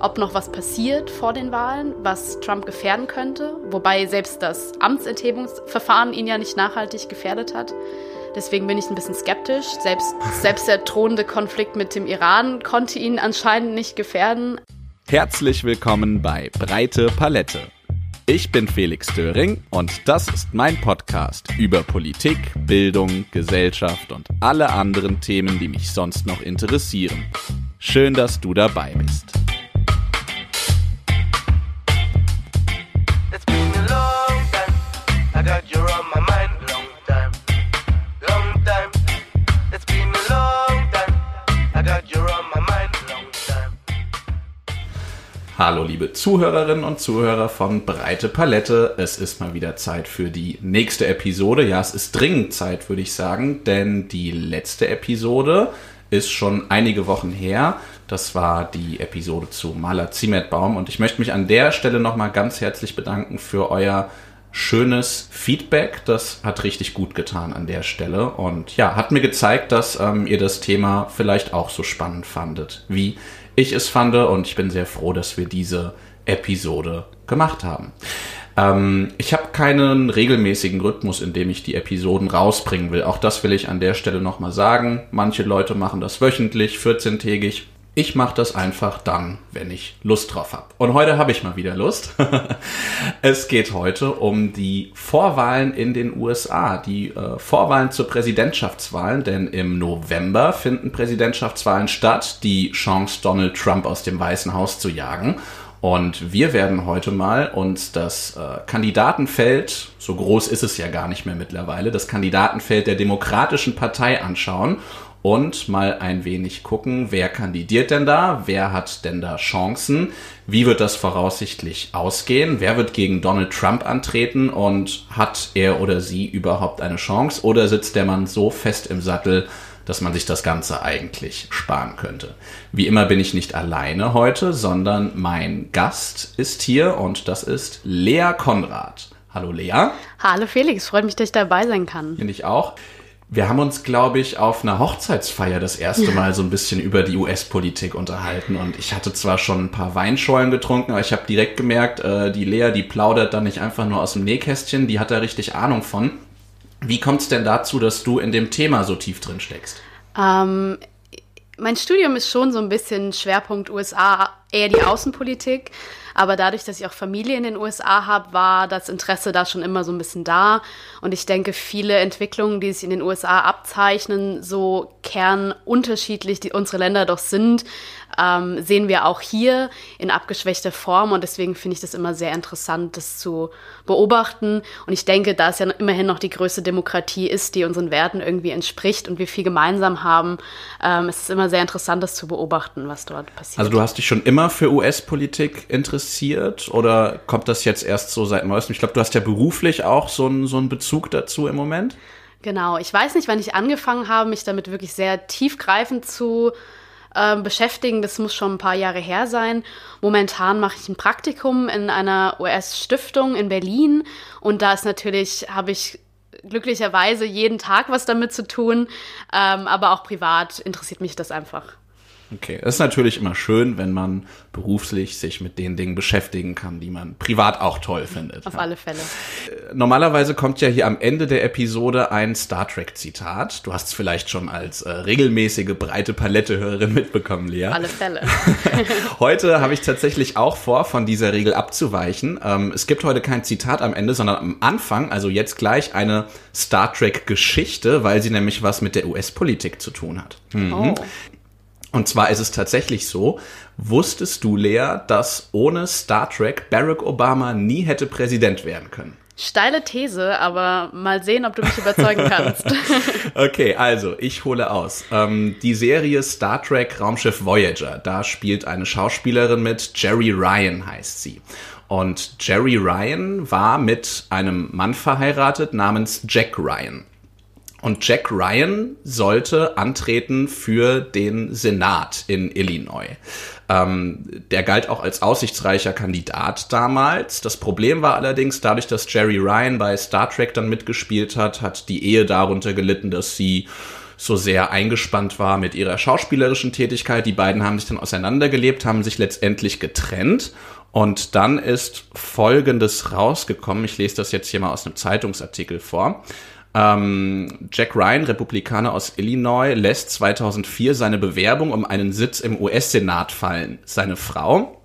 ob noch was passiert vor den Wahlen, was Trump gefährden könnte, wobei selbst das Amtsenthebungsverfahren ihn ja nicht nachhaltig gefährdet hat. Deswegen bin ich ein bisschen skeptisch. Selbst, selbst der drohende Konflikt mit dem Iran konnte ihn anscheinend nicht gefährden. Herzlich willkommen bei Breite Palette. Ich bin Felix Döring und das ist mein Podcast über Politik, Bildung, Gesellschaft und alle anderen Themen, die mich sonst noch interessieren. Schön, dass du dabei bist. Hallo liebe Zuhörerinnen und Zuhörer von Breite Palette. Es ist mal wieder Zeit für die nächste Episode. Ja, es ist dringend Zeit, würde ich sagen, denn die letzte Episode ist schon einige Wochen her. Das war die Episode zu Maler Ziemetbaum und ich möchte mich an der Stelle nochmal ganz herzlich bedanken für euer schönes Feedback. Das hat richtig gut getan an der Stelle und ja, hat mir gezeigt, dass ähm, ihr das Thema vielleicht auch so spannend fandet wie ich es fand und ich bin sehr froh, dass wir diese Episode gemacht haben. Ähm, ich habe keinen regelmäßigen Rhythmus, in dem ich die Episoden rausbringen will. Auch das will ich an der Stelle nochmal sagen. Manche Leute machen das wöchentlich, 14-tägig. Ich mache das einfach dann, wenn ich Lust drauf habe. Und heute habe ich mal wieder Lust. es geht heute um die Vorwahlen in den USA, die äh, Vorwahlen zur Präsidentschaftswahlen, denn im November finden Präsidentschaftswahlen statt, die Chance, Donald Trump aus dem Weißen Haus zu jagen. Und wir werden heute mal uns das äh, Kandidatenfeld, so groß ist es ja gar nicht mehr mittlerweile, das Kandidatenfeld der Demokratischen Partei anschauen und mal ein wenig gucken, wer kandidiert denn da, wer hat denn da Chancen, wie wird das voraussichtlich ausgehen, wer wird gegen Donald Trump antreten und hat er oder sie überhaupt eine Chance oder sitzt der Mann so fest im Sattel, dass man sich das Ganze eigentlich sparen könnte. Wie immer bin ich nicht alleine heute, sondern mein Gast ist hier und das ist Lea Konrad. Hallo Lea. Hallo Felix, freut mich, dass ich dabei sein kann. Finde ich auch. Wir haben uns, glaube ich, auf einer Hochzeitsfeier das erste Mal so ein bisschen über die US-Politik unterhalten. Und ich hatte zwar schon ein paar Weinschollen getrunken, aber ich habe direkt gemerkt, äh, die Lea, die plaudert dann nicht einfach nur aus dem Nähkästchen, die hat da richtig Ahnung von. Wie kommt es denn dazu, dass du in dem Thema so tief drin steckst? Ähm, mein Studium ist schon so ein bisschen Schwerpunkt USA, eher die Außenpolitik. Aber dadurch, dass ich auch Familie in den USA habe, war das Interesse da schon immer so ein bisschen da. Und ich denke, viele Entwicklungen, die sich in den USA abzeichnen, so kernunterschiedlich die unsere Länder doch sind, ähm, sehen wir auch hier in abgeschwächter Form. Und deswegen finde ich das immer sehr interessant, das zu beobachten. Und ich denke, da es ja immerhin noch die größte Demokratie ist, die unseren Werten irgendwie entspricht und wir viel gemeinsam haben, ähm, ist es immer sehr interessant, das zu beobachten, was dort passiert. Also du hast dich schon immer für US-Politik interessiert oder kommt das jetzt erst so seit neuestem? Ich glaube, du hast ja beruflich auch so einen, so einen Bezug dazu im Moment. Genau, ich weiß nicht, wann ich angefangen habe, mich damit wirklich sehr tiefgreifend zu äh, beschäftigen. Das muss schon ein paar Jahre her sein. Momentan mache ich ein Praktikum in einer US-Stiftung in Berlin und da ist natürlich, habe ich glücklicherweise jeden Tag was damit zu tun, ähm, aber auch privat interessiert mich das einfach. Okay, es ist natürlich immer schön, wenn man beruflich sich mit den Dingen beschäftigen kann, die man privat auch toll findet. Auf ja. alle Fälle. Äh, normalerweise kommt ja hier am Ende der Episode ein Star Trek Zitat. Du hast es vielleicht schon als äh, regelmäßige breite Palette-Hörerin mitbekommen, Lea. Auf alle Fälle. heute habe ich tatsächlich auch vor, von dieser Regel abzuweichen. Ähm, es gibt heute kein Zitat am Ende, sondern am Anfang, also jetzt gleich eine Star Trek Geschichte, weil sie nämlich was mit der US-Politik zu tun hat. Mhm. Oh. Und zwar ist es tatsächlich so, wusstest du, Lea, dass ohne Star Trek Barack Obama nie hätte Präsident werden können? Steile These, aber mal sehen, ob du mich überzeugen kannst. okay, also ich hole aus. Ähm, die Serie Star Trek Raumschiff Voyager, da spielt eine Schauspielerin mit, Jerry Ryan heißt sie. Und Jerry Ryan war mit einem Mann verheiratet namens Jack Ryan. Und Jack Ryan sollte antreten für den Senat in Illinois. Ähm, der galt auch als aussichtsreicher Kandidat damals. Das Problem war allerdings, dadurch, dass Jerry Ryan bei Star Trek dann mitgespielt hat, hat die Ehe darunter gelitten, dass sie so sehr eingespannt war mit ihrer schauspielerischen Tätigkeit. Die beiden haben sich dann auseinandergelebt, haben sich letztendlich getrennt und dann ist Folgendes rausgekommen. Ich lese das jetzt hier mal aus einem Zeitungsartikel vor. Ähm, Jack Ryan, Republikaner aus Illinois, lässt 2004 seine Bewerbung um einen Sitz im US-Senat fallen. Seine Frau,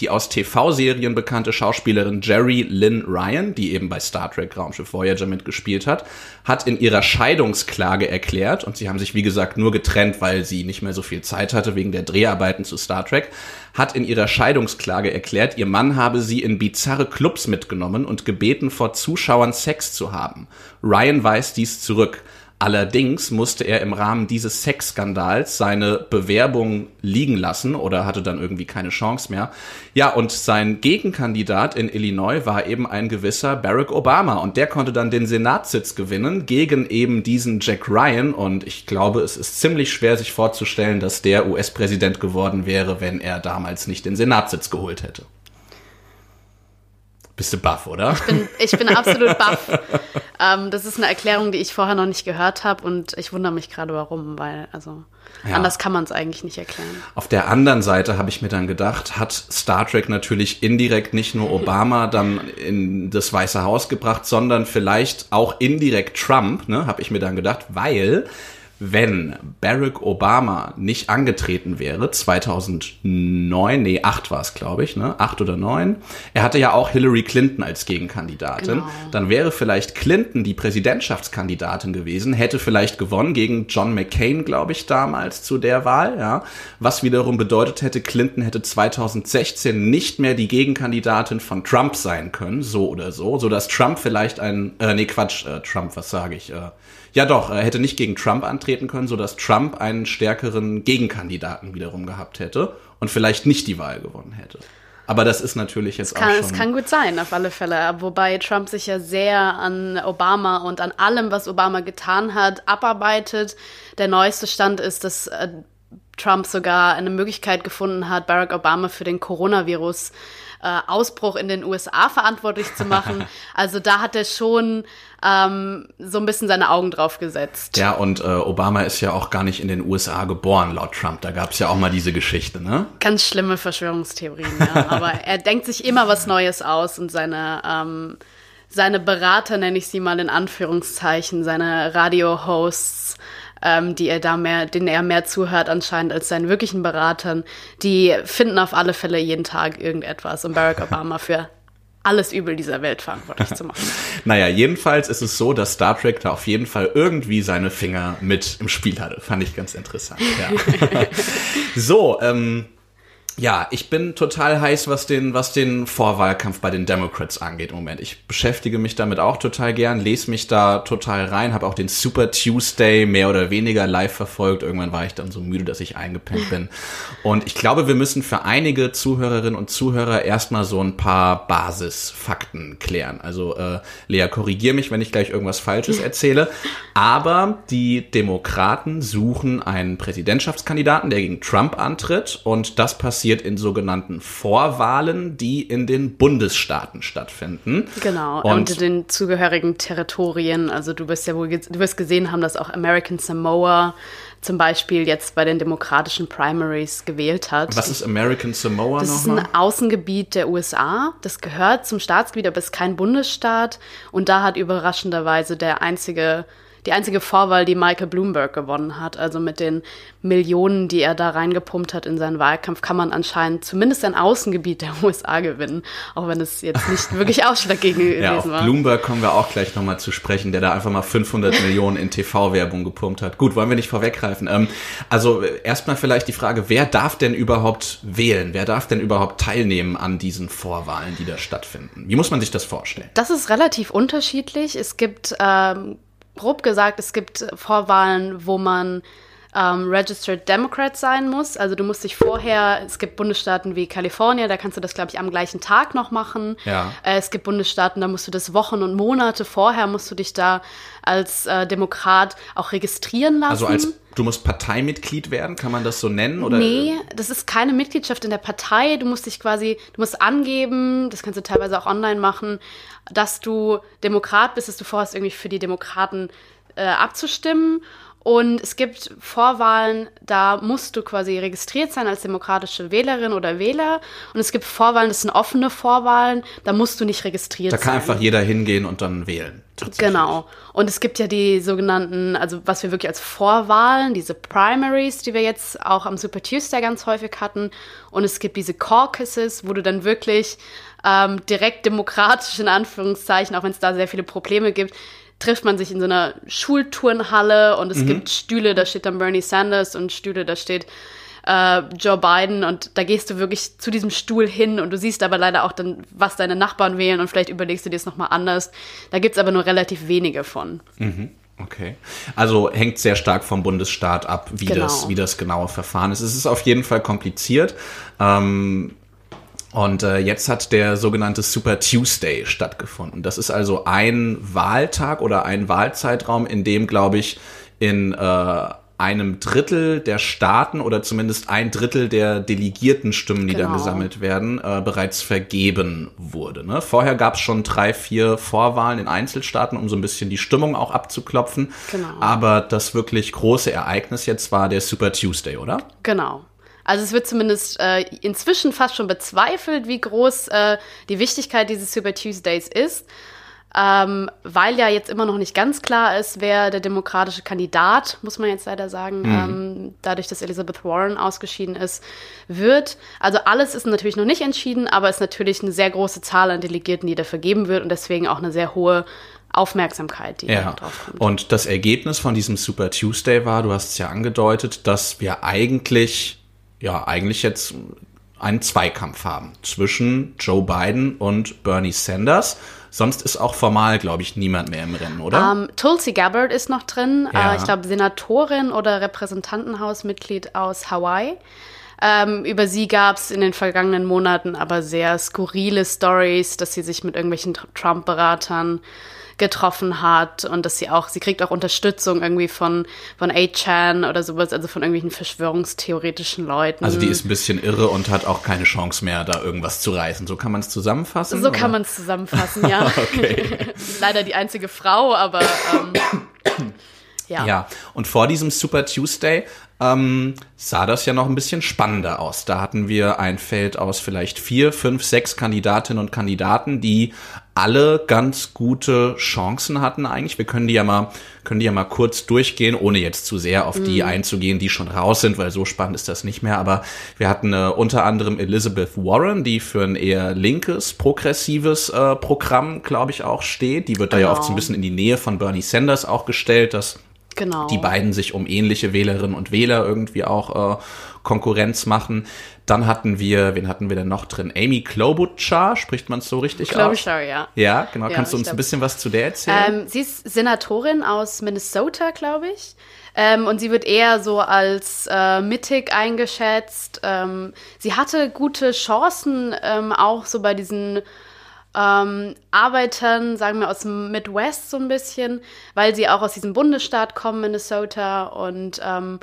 die aus TV-Serien bekannte Schauspielerin Jerry Lynn Ryan, die eben bei Star Trek Raumschiff Voyager mitgespielt hat, hat in ihrer Scheidungsklage erklärt, und sie haben sich wie gesagt nur getrennt, weil sie nicht mehr so viel Zeit hatte wegen der Dreharbeiten zu Star Trek, hat in ihrer Scheidungsklage erklärt, ihr Mann habe sie in bizarre Clubs mitgenommen und gebeten, vor Zuschauern Sex zu haben. Ryan weist dies zurück. Allerdings musste er im Rahmen dieses Sexskandals seine Bewerbung liegen lassen oder hatte dann irgendwie keine Chance mehr. Ja, und sein Gegenkandidat in Illinois war eben ein gewisser Barack Obama und der konnte dann den Senatssitz gewinnen gegen eben diesen Jack Ryan und ich glaube, es ist ziemlich schwer sich vorzustellen, dass der US-Präsident geworden wäre, wenn er damals nicht den Senatssitz geholt hätte. Bist du baff, oder? Ich bin, ich bin absolut baff. ähm, das ist eine Erklärung, die ich vorher noch nicht gehört habe und ich wundere mich gerade warum, weil, also ja. anders kann man es eigentlich nicht erklären. Auf der anderen Seite habe ich mir dann gedacht, hat Star Trek natürlich indirekt nicht nur Obama dann in das Weiße Haus gebracht, sondern vielleicht auch indirekt Trump, ne, habe ich mir dann gedacht, weil wenn Barack Obama nicht angetreten wäre, 2009, nee, 8 war es, glaube ich, ne? 8 oder 9. Er hatte ja auch Hillary Clinton als Gegenkandidatin. Genau. Dann wäre vielleicht Clinton die Präsidentschaftskandidatin gewesen, hätte vielleicht gewonnen gegen John McCain, glaube ich, damals zu der Wahl, ja. Was wiederum bedeutet hätte, Clinton hätte 2016 nicht mehr die Gegenkandidatin von Trump sein können, so oder so, so dass Trump vielleicht ein, äh, nee, Quatsch, äh, Trump, was sage ich, äh, ja, doch, er hätte nicht gegen Trump antreten können, sodass Trump einen stärkeren Gegenkandidaten wiederum gehabt hätte und vielleicht nicht die Wahl gewonnen hätte. Aber das ist natürlich jetzt kann, auch schon. Es kann gut sein, auf alle Fälle. Wobei Trump sich ja sehr an Obama und an allem, was Obama getan hat, abarbeitet. Der neueste Stand ist, dass äh, Trump sogar eine Möglichkeit gefunden hat, Barack Obama für den Coronavirus äh, Ausbruch in den USA verantwortlich zu machen. Also da hat er schon ähm, so ein bisschen seine Augen drauf gesetzt. Ja, und äh, Obama ist ja auch gar nicht in den USA geboren, laut Trump. Da gab es ja auch mal diese Geschichte, ne? Ganz schlimme Verschwörungstheorien, ja. Aber er denkt sich immer was Neues aus und seine ähm, seine Berater, nenne ich sie mal in Anführungszeichen, seine Radio-Hosts, ähm, die er da mehr, denen er mehr zuhört anscheinend als seinen wirklichen Beratern, die finden auf alle Fälle jeden Tag irgendetwas, um Barack Obama für alles Übel dieser Welt verantwortlich zu machen. naja, jedenfalls ist es so, dass Star Trek da auf jeden Fall irgendwie seine Finger mit im Spiel hatte. Fand ich ganz interessant. Ja. so, ähm, ja, ich bin total heiß, was den, was den Vorwahlkampf bei den Democrats angeht im Moment. Ich beschäftige mich damit auch total gern, lese mich da total rein, habe auch den Super Tuesday mehr oder weniger live verfolgt. Irgendwann war ich dann so müde, dass ich eingepennt bin. Und ich glaube, wir müssen für einige Zuhörerinnen und Zuhörer erstmal so ein paar Basisfakten klären. Also äh, Lea, korrigier mich, wenn ich gleich irgendwas Falsches erzähle. Aber die Demokraten suchen einen Präsidentschaftskandidaten, der gegen Trump antritt und das passiert passiert in sogenannten Vorwahlen, die in den Bundesstaaten stattfinden. Genau, und, und den zugehörigen Territorien. Also du wirst ja wohl, du wirst gesehen haben, dass auch American Samoa zum Beispiel jetzt bei den demokratischen Primaries gewählt hat. Was ist American Samoa Das ist ein Außengebiet der USA. Das gehört zum Staatsgebiet, aber ist kein Bundesstaat. Und da hat überraschenderweise der einzige die einzige Vorwahl, die Michael Bloomberg gewonnen hat. Also mit den Millionen, die er da reingepumpt hat in seinen Wahlkampf, kann man anscheinend zumindest ein Außengebiet der USA gewinnen, auch wenn es jetzt nicht wirklich ausschlaggebend gewesen ja, auf war. Bloomberg kommen wir auch gleich nochmal zu sprechen, der da einfach mal 500 Millionen in TV-Werbung gepumpt hat. Gut, wollen wir nicht vorweggreifen. Ähm, also erstmal vielleicht die Frage, wer darf denn überhaupt wählen? Wer darf denn überhaupt teilnehmen an diesen Vorwahlen, die da stattfinden? Wie muss man sich das vorstellen? Das ist relativ unterschiedlich. Es gibt ähm, grob gesagt, es gibt Vorwahlen, wo man ähm, Registered Democrat sein muss. Also du musst dich vorher, es gibt Bundesstaaten wie Kalifornien, da kannst du das, glaube ich, am gleichen Tag noch machen. Ja. Äh, es gibt Bundesstaaten, da musst du das Wochen und Monate vorher, musst du dich da als äh, Demokrat auch registrieren lassen. Also als Du musst Parteimitglied werden, kann man das so nennen? Oder? Nee, das ist keine Mitgliedschaft in der Partei. Du musst dich quasi, du musst angeben, das kannst du teilweise auch online machen, dass du Demokrat bist, dass du vorhast, irgendwie für die Demokraten äh, abzustimmen. Und es gibt Vorwahlen, da musst du quasi registriert sein als demokratische Wählerin oder Wähler. Und es gibt Vorwahlen, das sind offene Vorwahlen, da musst du nicht registriert Da sein. kann einfach jeder hingehen und dann wählen. Genau. Und es gibt ja die sogenannten, also was wir wirklich als Vorwahlen, diese Primaries, die wir jetzt auch am Super Tuesday ganz häufig hatten. Und es gibt diese Caucuses, wo du dann wirklich ähm, direkt demokratisch in Anführungszeichen, auch wenn es da sehr viele Probleme gibt, trifft man sich in so einer Schulturnhalle und es gibt Stühle, da steht dann Bernie Sanders und Stühle, da steht äh, Joe Biden und da gehst du wirklich zu diesem Stuhl hin und du siehst aber leider auch dann, was deine Nachbarn wählen und vielleicht überlegst du dir es nochmal anders. Da gibt es aber nur relativ wenige von. Okay. Also hängt sehr stark vom Bundesstaat ab, wie, Genau. das, wie das genaue Verfahren ist. Es ist auf jeden Fall kompliziert. Ähm, und äh, jetzt hat der sogenannte Super Tuesday stattgefunden. Das ist also ein Wahltag oder ein Wahlzeitraum, in dem, glaube ich, in äh, einem Drittel der Staaten oder zumindest ein Drittel der Delegiertenstimmen, die dann Genau. gesammelt werden, äh, bereits vergeben wurde. Ne? Vorher gab es schon drei, vier Vorwahlen in Einzelstaaten, um so ein bisschen die Stimmung auch abzuklopfen. Genau. Aber das wirklich große Ereignis jetzt war der Super Tuesday, oder? Genau. Also es wird zumindest äh, inzwischen fast schon bezweifelt, wie groß äh, die Wichtigkeit dieses Super Tuesdays ist, ähm, weil ja jetzt immer noch nicht ganz klar ist, wer der demokratische Kandidat, muss man jetzt leider sagen, ähm, dadurch, dass Elizabeth Warren ausgeschieden ist, wird. Also alles ist natürlich noch nicht entschieden, aber es ist natürlich eine sehr große Zahl an Delegierten, die da vergeben wird und deswegen auch eine sehr hohe Aufmerksamkeit, die Ja. drauf kommt. Und das Ergebnis von diesem Super Tuesday war, du hast es ja angedeutet, dass wir eigentlich, ja, eigentlich jetzt einen Zweikampf haben zwischen Joe Biden und Bernie Sanders. Sonst ist auch formal, glaube ich, niemand mehr im Rennen, oder? Ähm, Tulsi Gabbard ist noch drin. Ja. Äh, ich glaube, Senatorin oder Repräsentantenhausmitglied aus Hawaii. Ähm, über sie gab es in den vergangenen Monaten aber sehr skurrile Stories, dass sie sich mit irgendwelchen Tr- Trump-Beratern getroffen hat und dass sie auch, sie kriegt auch Unterstützung irgendwie von, von 8chan oder sowas, also von irgendwelchen verschwörungstheoretischen Leuten. also die ist ein bisschen irre und hat auch keine Chance mehr, da irgendwas zu reißen. So kann man es zusammenfassen? so oder? kann man es zusammenfassen, ja. Leider die einzige Frau, aber ähm, ja. Ja, und vor diesem Super Tuesday ähm, sah das ja noch ein bisschen spannender aus. Da hatten wir ein Feld aus vielleicht vier, fünf, sechs Kandidatinnen und Kandidaten, die alle ganz gute Chancen hatten eigentlich. Wir können die ja mal, können die ja mal kurz durchgehen, ohne jetzt zu sehr auf die einzugehen, die schon raus sind, weil so spannend ist das nicht mehr. Aber wir hatten äh, unter anderem Elizabeth Warren, die für ein eher linkes, progressives äh, Programm, glaube ich, auch steht. Die wird da ja oft so ein Genau. bisschen in die Nähe von Bernie Sanders auch gestellt, dass Genau. die beiden sich um ähnliche Wählerinnen und Wähler irgendwie auch äh, Konkurrenz machen. Dann hatten wir, wen hatten wir denn noch drin? Amy Klobuchar, spricht man es so richtig Glaube aus? sorry, ja. Ja, genau. Ja, Kannst du uns ein glaub- bisschen was zu der erzählen? Ähm, sie ist Senatorin aus Minnesota, glaube ich. Ähm, und sie wird eher so als äh, mittig eingeschätzt. Ähm, sie hatte gute Chancen, ähm, auch so bei diesen ähm, Arbeitern, sagen wir aus dem Midwest so ein bisschen, weil sie auch aus diesem Bundesstaat kommen, Minnesota. Und ähm,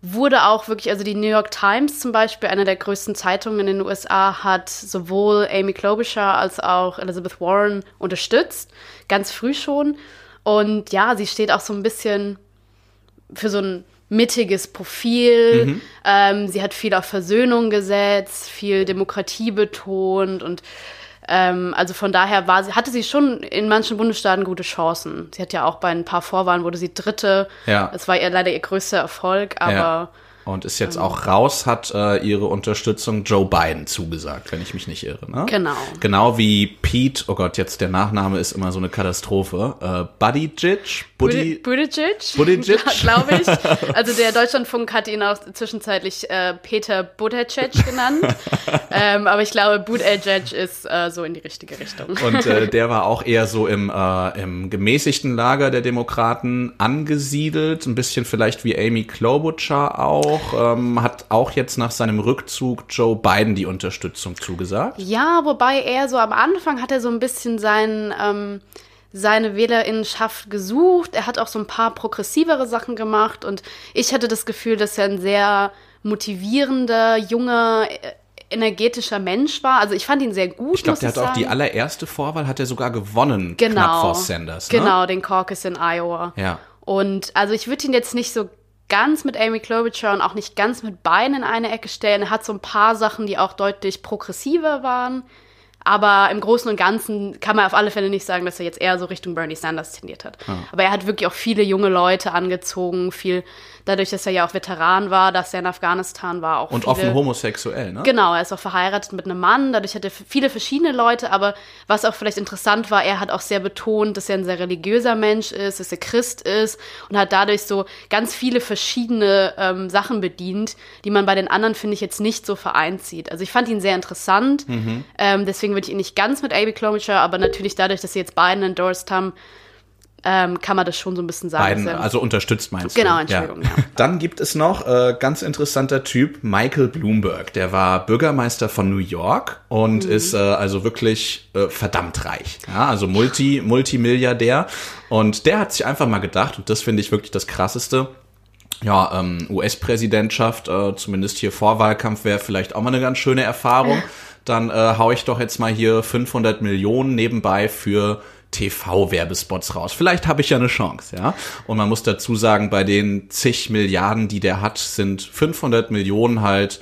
wurde auch wirklich, also die New York Times zum Beispiel, eine der größten Zeitungen in den USA, hat sowohl Amy Klobuchar als auch Elizabeth Warren unterstützt, ganz früh schon. Und ja, sie steht auch so ein bisschen für so ein mittiges Profil. Ähm, sie hat viel auf Versöhnung gesetzt, viel Demokratie betont und ähm, also von daher war sie, hatte sie schon in manchen Bundesstaaten gute Chancen. Sie hat ja auch bei ein paar Vorwahlen wurde sie Dritte. Ja. Das war ihr leider ihr größter Erfolg, aber ja. Und ist jetzt auch raus, hat äh, ihre Unterstützung Joe Biden zugesagt, wenn ich mich nicht irre. Ne? Genau. Genau wie Pete, oh Gott, jetzt der Nachname ist immer so eine Katastrophe. Äh, Buttigieg? Buddy, Buttigieg, Buttigieg? glaube ich. Also der Deutschlandfunk hat ihn auch zwischenzeitlich äh, Peter Buttigieg genannt. ähm, aber ich glaube, Buttigieg ist äh, so in die richtige Richtung. Und äh, der war auch eher so im, äh, im gemäßigten Lager der Demokraten angesiedelt, ein bisschen vielleicht wie Amy Klobuchar auch, ähm, hat auch jetzt nach seinem Rückzug Joe Biden die Unterstützung zugesagt. Ja, wobei er so am Anfang hat er so ein bisschen sein, ähm, seine Wählerinnenschaft gesucht. Er hat auch so ein paar progressivere Sachen gemacht und ich hatte das Gefühl, dass er ein sehr motivierender, junger, äh, energetischer Mensch war. Also ich fand ihn sehr gut. Ich glaube, der hat auch die sagen. allererste Vorwahl hat er sogar gewonnen, genau, knapp vor Sanders. Ne? Genau, den Caucus in Iowa. Ja. Und also ich würde ihn jetzt nicht so ganz mit Amy Klobuchar und auch nicht ganz mit Biden in eine Ecke stellen. Er hat so ein paar Sachen, die auch deutlich progressiver waren. Aber im Großen und Ganzen kann man auf alle Fälle nicht sagen, dass er jetzt eher so Richtung Bernie Sanders tendiert hat. Ja. Aber er hat wirklich auch viele junge Leute angezogen, viel dadurch, dass er ja auch Veteran war, dass er in Afghanistan war. Auch und viele, offen homosexuell, ne? Genau, er ist auch verheiratet mit einem Mann, dadurch hat er viele verschiedene Leute, aber was auch vielleicht interessant war, er hat auch sehr betont, dass er ein sehr religiöser Mensch ist, dass er Christ ist und hat dadurch so ganz viele verschiedene ähm, Sachen bedient, die man bei den anderen, finde ich, jetzt nicht so vereint sieht. Also ich fand ihn sehr interessant, mhm. ähm, deswegen würde ich ihn nicht ganz mit A.B. Klobuchar, aber natürlich dadurch, dass sie jetzt beiden endorsed haben, ähm, kann man das schon so ein bisschen sagen. Beiden, also unterstützt meinst genau, du? Genau, Entschuldigung. Ja. Ja. Dann gibt es noch äh, ganz interessanter Typ Michael Bloomberg. Der war Bürgermeister von New York und mhm. ist äh, also wirklich äh, verdammt reich. Ja, also Multi, Multimilliardär. Und der hat sich einfach mal gedacht, und das finde ich wirklich das Krasseste, ja, ähm, US-Präsidentschaft, äh, zumindest hier Vorwahlkampf wäre vielleicht auch mal eine ganz schöne Erfahrung. Dann äh, hau ich doch jetzt mal hier 500 Millionen nebenbei für TV-Werbespots raus. Vielleicht habe ich ja eine Chance, ja. Und man muss dazu sagen, bei den zig Milliarden, die der hat, sind 500 Millionen halt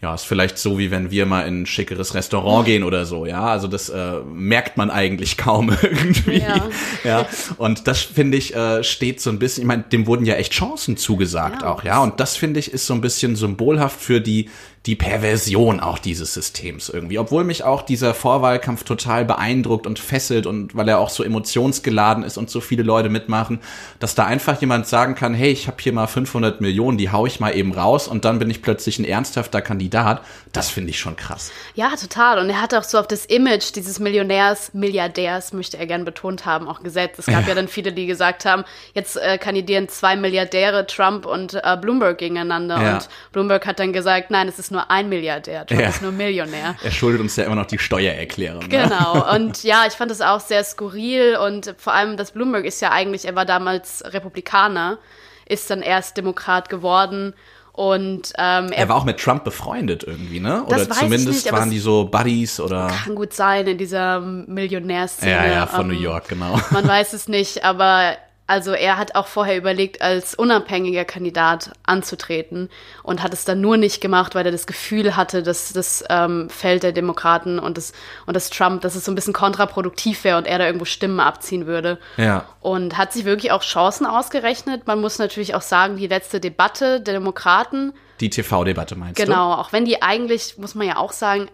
ja, ist vielleicht so, wie wenn wir mal in ein schickeres Restaurant gehen oder so, ja. Also das äh, merkt man eigentlich kaum irgendwie. Ja. ja. Und das, finde ich, äh, steht so ein bisschen, ich meine, dem wurden ja echt Chancen zugesagt ja, auch, ja. Und das, finde ich, ist so ein bisschen symbolhaft für die die Perversion auch dieses Systems irgendwie. Obwohl mich auch dieser Vorwahlkampf total beeindruckt und fesselt und weil er auch so emotionsgeladen ist und so viele Leute mitmachen, dass da einfach jemand sagen kann, hey, ich habe hier mal 500 Millionen, die hau ich mal eben raus und dann bin ich plötzlich ein ernsthafter Kandidat. Das finde ich schon krass. Ja, total. Und er hat auch so auf das Image dieses Millionärs, Milliardärs, möchte er gern betont haben, auch gesetzt. Es gab ja, ja dann viele, die gesagt haben, jetzt äh, kandidieren zwei Milliardäre, Trump und äh, Bloomberg gegeneinander. Ja. Und Bloomberg hat dann gesagt, nein, es ist nur nur ein Milliardär, Trump ja. ist nur Millionär. Er schuldet uns ja immer noch die Steuererklärung. Ne? Genau. Und ja, ich fand es auch sehr skurril und vor allem, dass Bloomberg ist ja eigentlich, er war damals Republikaner, ist dann erst Demokrat geworden. Und ähm, er, er, war auch mit Trump befreundet irgendwie, ne? Oder zumindest nicht, waren die so Buddies oder. Kann gut sein in dieser Millionärszene. Ja, ja, von ähm, New York, genau. Man weiß es nicht, aber also er hat auch vorher überlegt, als unabhängiger Kandidat anzutreten und hat es dann nur nicht gemacht, weil er das Gefühl hatte, dass das ähm, Feld der Demokraten und das, und das Trump, dass es so ein bisschen kontraproduktiv wäre und er da irgendwo Stimmen abziehen würde. Ja. Und hat sich wirklich auch Chancen ausgerechnet. Man muss natürlich auch sagen, die letzte Debatte der Demokraten. Die TV-Debatte meinst genau, du? Genau, auch wenn die eigentlich, muss man ja auch sagen,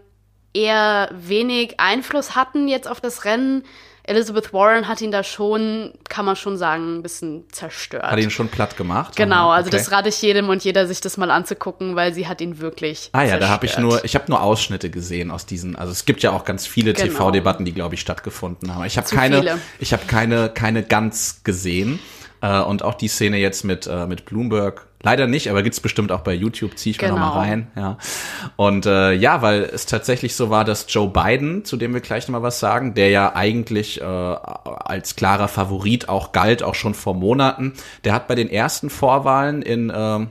eher wenig Einfluss hatten jetzt auf das Rennen Elizabeth Warren hat ihn da schon, kann man schon sagen, ein bisschen zerstört. Hat ihn schon platt gemacht? Genau, also okay. das rate ich jedem und jeder, sich das mal anzugucken, weil sie hat ihn wirklich Ah ja, zerstört. da habe ich nur, ich habe nur Ausschnitte gesehen aus diesen, also es gibt ja auch ganz viele genau. TV-Debatten, die, glaube ich, stattgefunden haben. Ich habe keine, viele. ich habe keine, keine ganz gesehen. Äh, und auch die Szene jetzt mit, äh, mit Bloomberg Leider nicht, aber gibt's bestimmt auch bei YouTube, ziehe ich genau. mal nochmal rein. Ja. Und äh, ja, weil es tatsächlich so war, dass Joe Biden, zu dem wir gleich nochmal was sagen, der ja eigentlich äh, als klarer Favorit auch galt, auch schon vor Monaten, der hat bei den ersten Vorwahlen in äh,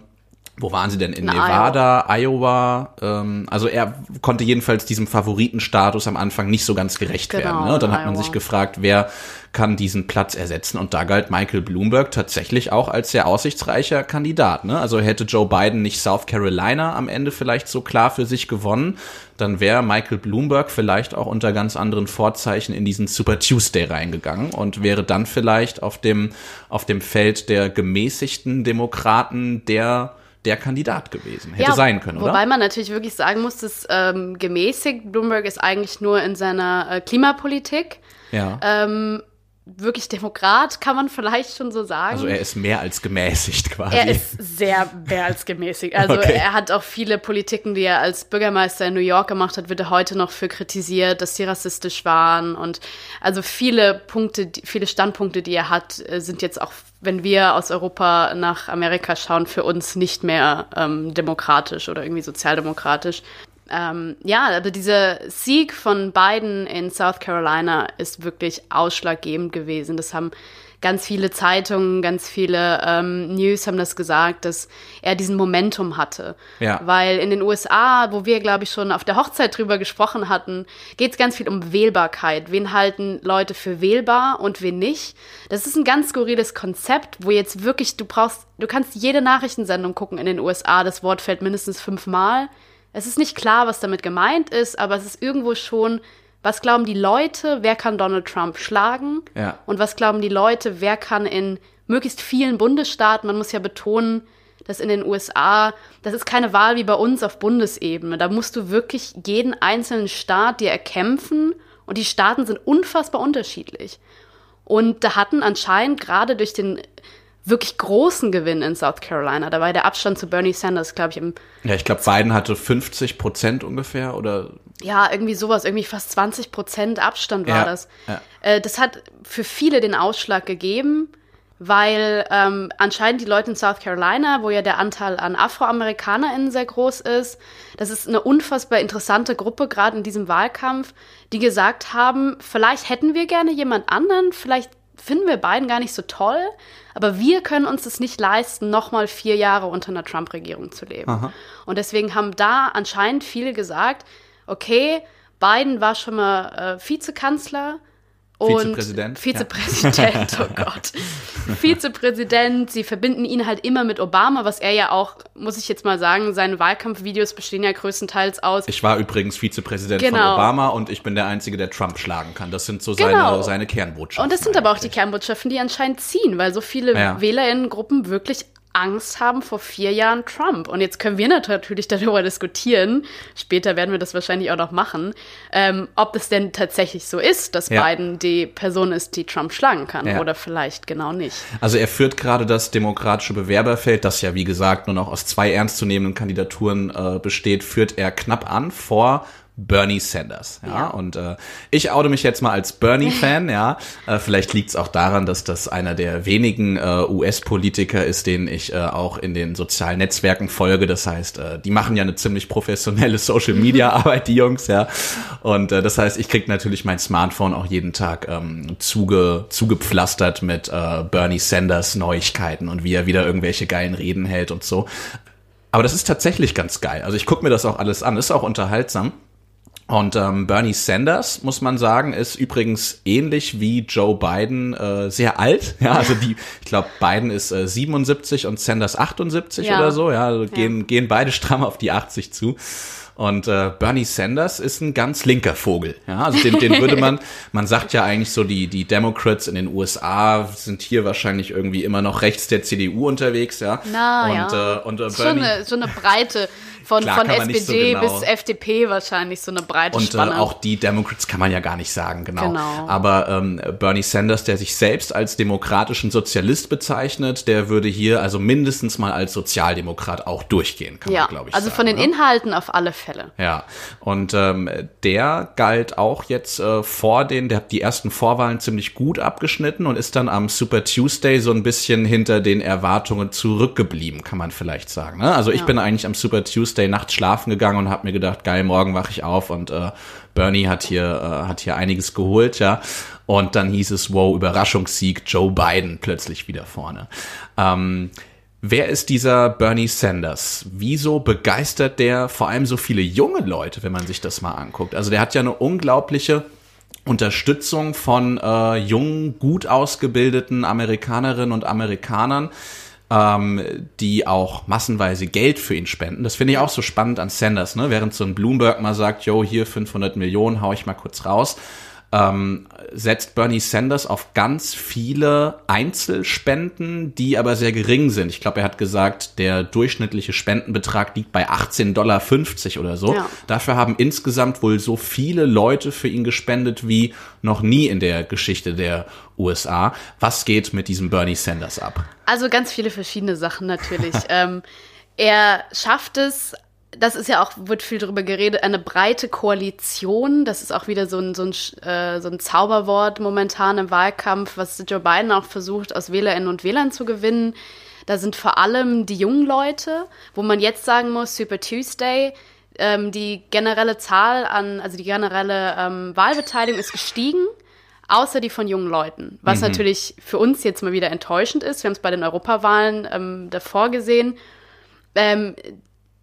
wo waren sie denn? In, in Nevada, Iowa. Iowa ähm, also er konnte jedenfalls diesem Favoritenstatus am Anfang nicht so ganz gerecht genau, werden. Ne? Und dann hat man Iowa. sich gefragt, wer kann diesen Platz ersetzen? Und da galt Michael Bloomberg tatsächlich auch als sehr aussichtsreicher Kandidat. Ne? Also hätte Joe Biden nicht South Carolina am Ende vielleicht so klar für sich gewonnen, dann wäre Michael Bloomberg vielleicht auch unter ganz anderen Vorzeichen in diesen Super Tuesday reingegangen und wäre dann vielleicht auf dem, auf dem Feld der gemäßigten Demokraten der der Kandidat gewesen. Hätte ja, sein können, oder? Wobei man natürlich wirklich sagen muss, dass ähm, gemäßigt Bloomberg ist eigentlich nur in seiner äh, Klimapolitik. Ja. Ähm, wirklich Demokrat, kann man vielleicht schon so sagen. Also er ist mehr als gemäßigt quasi. Er ist sehr mehr als gemäßigt. Also okay. er hat auch viele Politiken, die er als Bürgermeister in New York gemacht hat, wird er heute noch für kritisiert, dass sie rassistisch waren. Und also viele Punkte, viele Standpunkte, die er hat, äh, sind jetzt auch, wenn wir aus Europa nach Amerika schauen, für uns nicht mehr ähm, demokratisch oder irgendwie sozialdemokratisch ähm, ja, aber dieser Sieg von Biden in South Carolina ist wirklich ausschlaggebend gewesen. Das haben ganz viele Zeitungen, ganz viele ähm, News haben das gesagt, dass er diesen Momentum hatte. Ja. Weil in den USA, wo wir, glaube ich, schon auf der Hochzeit drüber gesprochen hatten, geht es ganz viel um Wählbarkeit. Wen halten Leute für wählbar und wen nicht? Das ist ein ganz skurriles Konzept, wo jetzt wirklich, du brauchst, du kannst jede Nachrichtensendung gucken in den USA, das Wort fällt mindestens fünfmal. Es ist nicht klar, was damit gemeint ist, aber es ist irgendwo schon was glauben die Leute, wer kann Donald Trump schlagen? Ja. Und was glauben die Leute, wer kann in möglichst vielen Bundesstaaten, man muss ja betonen, dass in den USA, das ist keine Wahl wie bei uns auf Bundesebene. Da musst du wirklich jeden einzelnen Staat dir erkämpfen und die Staaten sind unfassbar unterschiedlich. Und da hatten anscheinend gerade durch den wirklich großen Gewinn in South Carolina. Da war der Abstand zu Bernie Sanders, glaube ich, im. Ja, ich glaube, Biden hatte 50 Prozent ungefähr oder. Ja, irgendwie sowas, irgendwie fast 20 Prozent Abstand war Ja, das. ja. Äh, das hat für viele den Ausschlag gegeben, weil ähm, anscheinend die Leute in South Carolina, wo ja der Anteil an AfroamerikanerInnen sehr groß ist, das ist eine unfassbar interessante Gruppe, gerade in diesem Wahlkampf, die gesagt haben, vielleicht hätten wir gerne jemand anderen, vielleicht finden wir beiden gar nicht so toll, aber wir können uns es nicht leisten, nochmal vier Jahre unter einer Trump-Regierung zu leben. Und deswegen haben da anscheinend viele gesagt, okay, Biden war schon mal äh, Vizekanzler. Und Vizepräsident, ja. Vizepräsident, oh Gott. Vizepräsident, sie verbinden ihn halt immer mit Obama, was er ja auch, muss ich jetzt mal sagen, seine Wahlkampfvideos bestehen ja größtenteils aus. Ich war übrigens Vizepräsident von Genau. Obama und ich bin der Einzige, der Trump schlagen kann. Das sind so Genau. seine, seine Kernbotschaften. Und das sind aber auch die. Kernbotschaften, die anscheinend ziehen, weil so viele Ja. WählerInnengruppen wirklich Angst haben vor vier Jahren Trump. Und jetzt können wir natürlich darüber diskutieren, später werden wir das wahrscheinlich auch noch machen, ähm, ob es denn tatsächlich so ist, dass Ja. Biden die Person ist, die Trump schlagen kann Ja. oder vielleicht genau nicht. Also er führt gerade das demokratische Bewerberfeld, das ja wie gesagt nur noch aus zwei ernstzunehmenden Kandidaturen äh, besteht, führt er knapp an vor Bernie Sanders. Ja, Ja. und äh, ich oute mich jetzt mal als Bernie-Fan. ja, äh, vielleicht liegt es auch daran, dass das einer der wenigen äh, US-Politiker ist, denen ich äh, auch in den sozialen Netzwerken folge. Das heißt, äh, die machen ja eine ziemlich professionelle Social-Media-Arbeit, die Jungs. Ja, und äh, das heißt, ich krieg natürlich mein Smartphone auch jeden Tag ähm, zuge, zugepflastert mit äh, Bernie Sanders Neuigkeiten und wie er wieder irgendwelche geilen Reden hält und so. Aber das ist tatsächlich ganz geil. Also ich gucke mir das auch alles an. Ist auch unterhaltsam. Und ähm, Bernie Sanders, muss man sagen, ist übrigens ähnlich wie Joe Biden äh, sehr alt. Ja, also die, ich glaube, Biden ist äh, 77 und Sanders 78 Ja. oder so. Ja, also gehen, gehen beide stramm auf die 80 zu. Und äh, Bernie Sanders ist ein ganz linker Vogel. Ja, also den, den würde man, man sagt ja eigentlich so, die, die Democrats in den USA sind hier wahrscheinlich irgendwie immer noch rechts der CDU unterwegs, ja. Na und, ja. äh, und äh, Bernie, eine, so eine Breite von, Klar, von nicht so SPD genau. bis FDP wahrscheinlich so eine breite Und äh, Spanne. auch die Democrats kann man ja gar nicht sagen, genau. Genau. Aber ähm, Bernie Sanders, der sich selbst als demokratischen Sozialist bezeichnet, der würde hier also mindestens mal als Sozialdemokrat auch durchgehen, kann ja, man, glaube ich, also sagen. von den ne? Inhalten auf alle Fälle. Ja, und ähm, der galt auch jetzt äh, vor den, der hat die ersten Vorwahlen ziemlich gut abgeschnitten und ist dann am Super Tuesday so ein bisschen hinter den Erwartungen zurückgeblieben, kann man vielleicht sagen. Ne? Also ich Ja. bin eigentlich am Super Tuesday nachts schlafen gegangen und habe mir gedacht, geil, morgen wache ich auf und äh, Bernie hat hier äh, hat hier einiges geholt, ja. Und dann hieß es, wow, Überraschungssieg, Joe Biden plötzlich wieder vorne. Ähm, Wer ist dieser Bernie Sanders? Wieso begeistert der vor allem so viele junge Leute, wenn man sich das mal anguckt? Also der hat ja eine unglaubliche Unterstützung von äh, jungen, gut ausgebildeten Amerikanerinnen und Amerikanern, ähm, die auch massenweise Geld für ihn spenden. Das finde ich auch so spannend an Sanders, ne? Während so ein Bloomberg mal sagt, yo, hier 500 Millionen, hau ich mal kurz raus ähm, setzt Bernie Sanders auf ganz viele Einzelspenden, die aber sehr gering sind. Ich glaube, er hat gesagt, der durchschnittliche Spendenbetrag liegt bei 18,50 Dollar oder so. Ja. Dafür haben insgesamt wohl so viele Leute für ihn gespendet wie noch nie in der Geschichte der USA. Was geht mit diesem Bernie Sanders ab? Also ganz viele verschiedene Sachen natürlich. ähm, er schafft es, das ist ja auch, wird viel darüber geredet, eine breite Koalition. Das ist auch wieder so ein, so ein, äh, so ein Zauberwort momentan im Wahlkampf, was Joe Biden auch versucht, aus Wählerinnen und Wählern zu gewinnen. Da sind vor allem die jungen Leute, wo man jetzt sagen muss, Super Tuesday, ähm, die generelle Zahl an, also die generelle ähm, Wahlbeteiligung ist gestiegen. außer die von jungen Leuten. Was mhm. natürlich für uns jetzt mal wieder enttäuschend ist. Wir haben es bei den Europawahlen ähm, davor gesehen. Ähm,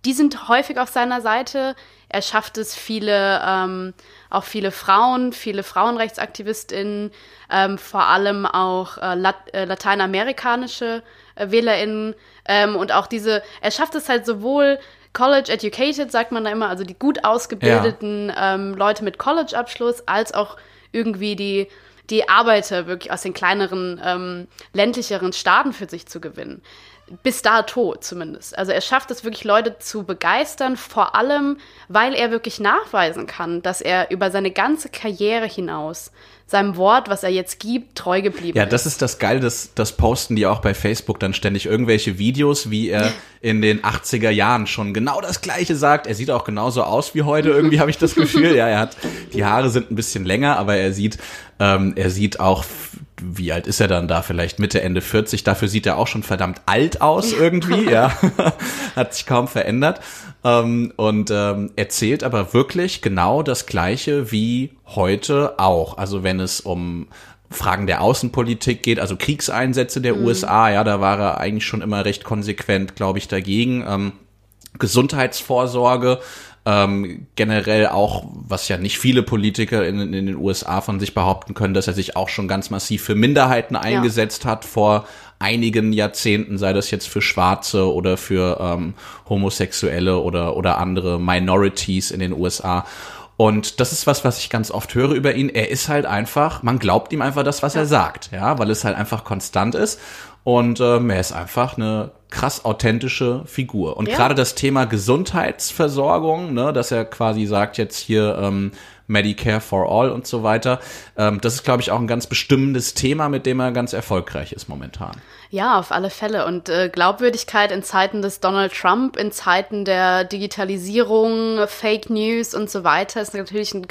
die sind häufig auf seiner Seite. Er schafft es, viele, ähm, auch viele Frauen, viele Frauenrechtsaktivistinnen, ähm, vor allem auch äh, Lat äh, lateinamerikanische äh, WählerInnen ähm, und auch diese, er schafft es halt sowohl College educated, sagt man da immer, also die gut ausgebildeten ja. ähm, Leute mit College-Abschluss, als auch irgendwie die, die Arbeiter wirklich aus den kleineren, ähm, ländlicheren Staaten für sich zu gewinnen. Bis dato zumindest. Also er schafft es wirklich, Leute zu begeistern, vor allem, weil er wirklich nachweisen kann, dass er über seine ganze Karriere hinaus seinem Wort, was er jetzt gibt, treu geblieben Ja, das ist das Geile, das, das posten die auch bei Facebook dann ständig irgendwelche Videos, wie er in den 80er Jahren schon genau das Gleiche sagt. Er sieht auch genauso aus wie heute, irgendwie habe ich das Gefühl. Ja, er hat, die Haare sind ein bisschen länger, aber er sieht, ähm, er sieht auch, wie alt ist er dann da? Vielleicht Mitte, Ende 40. Dafür sieht er auch schon verdammt alt aus irgendwie, ja. hat sich kaum verändert. Ähm, und ähm, erzählt aber wirklich genau das Gleiche wie heute auch. Also wenn es um Fragen der Außenpolitik geht, also Kriegseinsätze der mhm. USA, ja, da war er eigentlich schon immer recht konsequent, glaube ich, dagegen. Ähm, Gesundheitsvorsorge, ähm, generell auch, was ja nicht viele Politiker in, in, den USA von sich behaupten können, dass er sich auch schon ganz massiv für Minderheiten eingesetzt ja. hat vor einigen Jahrzehnten, sei das jetzt für Schwarze oder für ähm, Homosexuelle oder, oder andere Minorities in den USA. Und das ist was, was ich ganz oft höre über ihn. Er ist halt einfach, man glaubt ihm einfach das, was ja. er sagt, ja, weil es halt einfach konstant ist. Und ähm, er ist einfach eine krass authentische Figur. Und ja. gerade das Thema Gesundheitsversorgung, ne, dass er quasi sagt jetzt hier ähm, Medicare for All und so weiter, ähm, das ist, glaube ich, auch ein ganz bestimmendes Thema, mit dem er ganz erfolgreich ist momentan. Ja, auf alle Fälle. Und äh, Glaubwürdigkeit in Zeiten des Donald Trump, in Zeiten der Digitalisierung, Fake News und so weiter, ist natürlich ein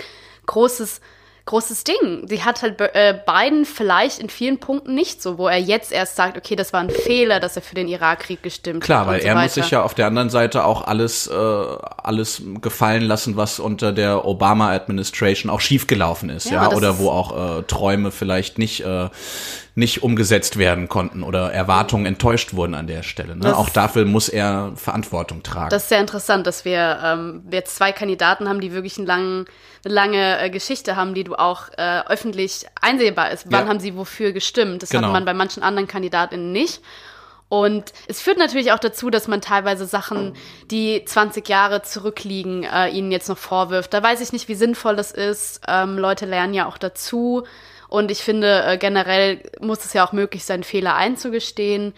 großes großes Ding. Sie hat halt äh, Biden vielleicht in vielen Punkten nicht so, wo er jetzt erst sagt, okay, das war ein Fehler, dass er für den Irakkrieg gestimmt Klar, hat. Klar, weil so er muss sich ja auf der anderen Seite auch alles, äh, alles gefallen lassen, was unter der Obama-Administration auch schiefgelaufen ist, ja, ja? oder wo auch äh, Träume vielleicht nicht äh, nicht umgesetzt werden konnten oder Erwartungen enttäuscht wurden an der Stelle. Ne? Auch dafür muss er Verantwortung tragen. Das ist sehr interessant, dass wir ähm, jetzt zwei Kandidaten haben, die wirklich einen langen, eine lange äh, Geschichte haben, die du auch äh, öffentlich einsehbar ist. Wann ja. haben sie wofür gestimmt? Das genau. hat man bei manchen anderen Kandidatinnen nicht. Und es führt natürlich auch dazu, dass man teilweise Sachen, die 20 Jahre zurückliegen, äh, ihnen jetzt noch vorwirft. Da weiß ich nicht, wie sinnvoll das ist. Ähm, Leute lernen ja auch dazu. Und ich finde, äh, generell muss es ja auch möglich sein, Fehler einzugestehen.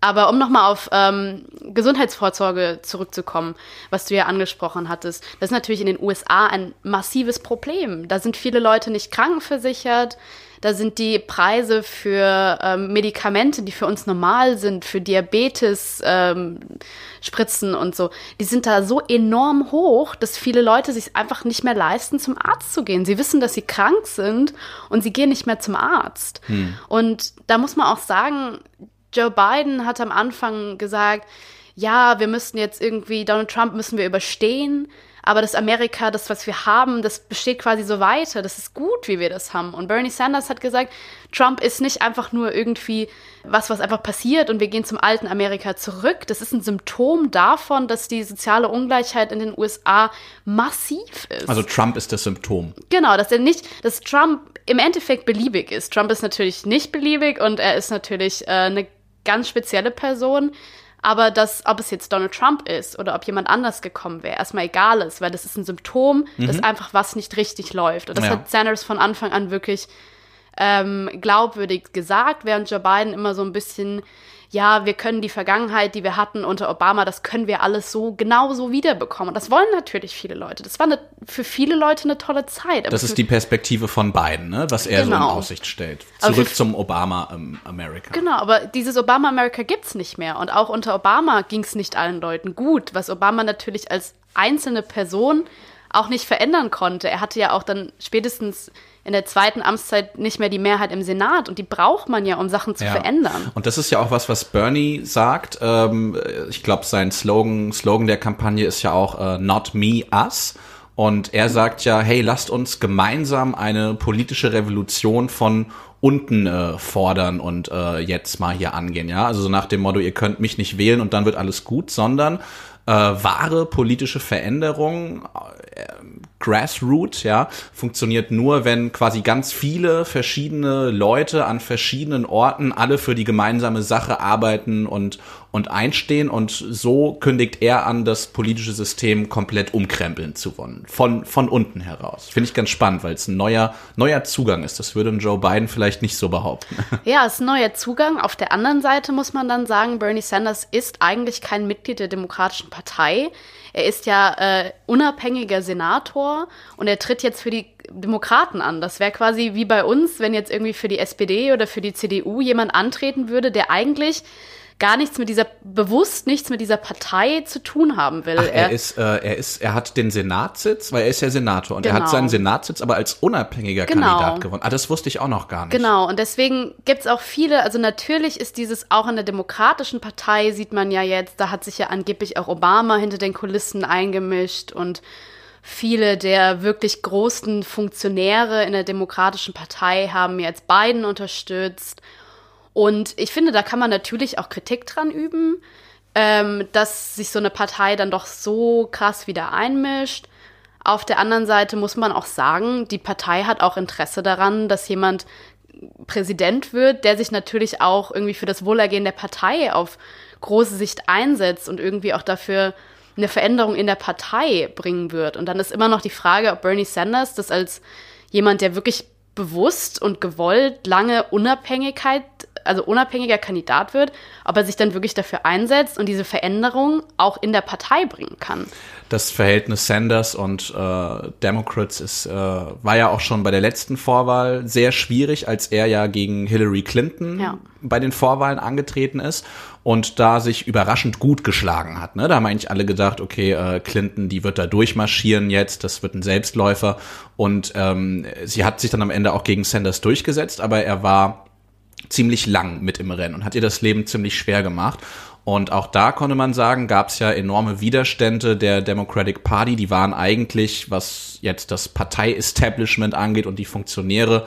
Aber um nochmal auf ähm, Gesundheitsvorsorge zurückzukommen, was du ja angesprochen hattest, das ist natürlich in den USA ein massives Problem. Da sind viele Leute nicht krankenversichert. Da sind die Preise für ähm, Medikamente, die für uns normal sind, für Diabetes, ähm, Spritzen und so, die sind da so enorm hoch, dass viele Leute sich einfach nicht mehr leisten, zum Arzt zu gehen. Sie wissen, dass sie krank sind und sie gehen nicht mehr zum Arzt. Hm. Und da muss man auch sagen, Joe Biden hat am Anfang gesagt, ja, wir müssten jetzt irgendwie, Donald Trump müssen wir überstehen aber das Amerika, das, was wir haben, das besteht quasi so weiter. Das ist gut, wie wir das haben. Und Bernie Sanders hat gesagt, Trump ist nicht einfach nur irgendwie was, was einfach passiert und wir gehen zum alten Amerika zurück. Das ist ein Symptom davon, dass die soziale Ungleichheit in den USA massiv ist. Also Trump ist das Symptom. Genau, dass er nicht, dass Trump im Endeffekt beliebig ist. Trump ist natürlich nicht beliebig und er ist natürlich äh, eine ganz spezielle Person. Aber dass, ob es jetzt Donald Trump ist oder ob jemand anders gekommen wäre, erstmal egal ist, weil das ist ein Symptom, mhm. dass einfach was nicht richtig läuft. Und das ja. hat Sanders von Anfang an wirklich ähm, glaubwürdig gesagt, während Joe Biden immer so ein bisschen ja, wir können die Vergangenheit, die wir hatten unter Obama, das können wir alles so genauso wiederbekommen. Und das wollen natürlich viele Leute. Das war eine, für viele Leute eine tolle Zeit. das ist die Perspektive von Biden, ne? was er genau. so in genau. Aussicht stellt. Zurück für, zum Obama ähm, America. Genau, aber dieses Obama America gibt's nicht mehr. Und auch unter Obama ging's nicht allen Leuten gut, was Obama natürlich als einzelne Person auch nicht verändern konnte. Er hatte ja auch dann spätestens in der zweiten Amtszeit nicht mehr die Mehrheit im Senat und die braucht man ja, um Sachen zu ja. verändern. Und das ist ja auch was, was Bernie sagt. Ähm, ich glaube, sein Slogan, Slogan der Kampagne ist ja auch uh, Not Me, Us. Und er sagt ja, hey, lasst uns gemeinsam eine politische Revolution von unten äh, fordern und äh, jetzt mal hier angehen. Ja, also so nach dem Motto, ihr könnt mich nicht wählen und dann wird alles gut, sondern äh, wahre politische Veränderung, äh, Grassroot, ja, funktioniert nur, wenn quasi ganz viele verschiedene Leute an verschiedenen Orten alle für die gemeinsame Sache arbeiten und, und einstehen. Und so kündigt er an, das politische System komplett umkrempeln zu wollen. Von, von unten heraus. Finde ich ganz spannend, weil es ein neuer, neuer Zugang ist. Das würde Joe Biden vielleicht nicht so behaupten. Ja, es ist ein neuer Zugang. Auf der anderen Seite muss man dann sagen, Bernie Sanders ist eigentlich kein Mitglied der Demokratischen Partei. Er ist ja äh, unabhängiger Senator und er tritt jetzt für die Demokraten an. Das wäre quasi wie bei uns, wenn jetzt irgendwie für die SPD oder für die CDU jemand antreten würde, der eigentlich gar nichts mit dieser, bewusst nichts mit dieser Partei zu tun haben will. Ach, er, er, ist, äh, er ist, er hat den Senatssitz, weil er ist ja Senator und genau. er hat genau. seinen Senatssitz aber als unabhängiger genau. Kandidat gewonnen. Ah, das wusste ich auch noch gar nicht. Genau, und deswegen gibt's auch viele, also natürlich ist dieses auch in der Demokratischen Partei, sieht man ja jetzt, da hat sich ja angeblich auch Obama hinter den Kulissen eingemischt und viele der wirklich großen Funktionäre in der Demokratischen Partei haben jetzt Biden unterstützt und ich finde, da kann man natürlich auch Kritik dran üben, ähm, dass sich so eine Partei dann doch so krass wieder einmischt. Auf der anderen Seite muss man auch sagen, die Partei hat auch Interesse daran, dass jemand Präsident wird, der sich natürlich auch irgendwie für das Wohlergehen der Partei auf große Sicht einsetzt und irgendwie auch dafür eine Veränderung in der Partei bringen wird. Und dann ist immer noch die Frage, ob Bernie Sanders das als jemand, der wirklich bewusst und gewollt lange Unabhängigkeit also unabhängiger Kandidat wird, ob er sich dann wirklich dafür einsetzt und diese Veränderung auch in der Partei bringen kann. Das Verhältnis Sanders und äh, Democrats ist, äh, war ja auch schon bei der letzten Vorwahl sehr schwierig, als er ja gegen Hillary Clinton ja. bei den Vorwahlen angetreten ist und da sich überraschend gut geschlagen hat. Ne? Da haben eigentlich alle gedacht, okay, äh, Clinton, die wird da durchmarschieren jetzt, das wird ein Selbstläufer. Und ähm, sie hat sich dann am Ende auch gegen Sanders durchgesetzt, aber er war ziemlich lang mit im Rennen und hat ihr das Leben ziemlich schwer gemacht. Und auch da konnte man sagen, gab es ja enorme Widerstände der Democratic Party. Die waren eigentlich, was jetzt das Partei-Establishment angeht und die Funktionäre,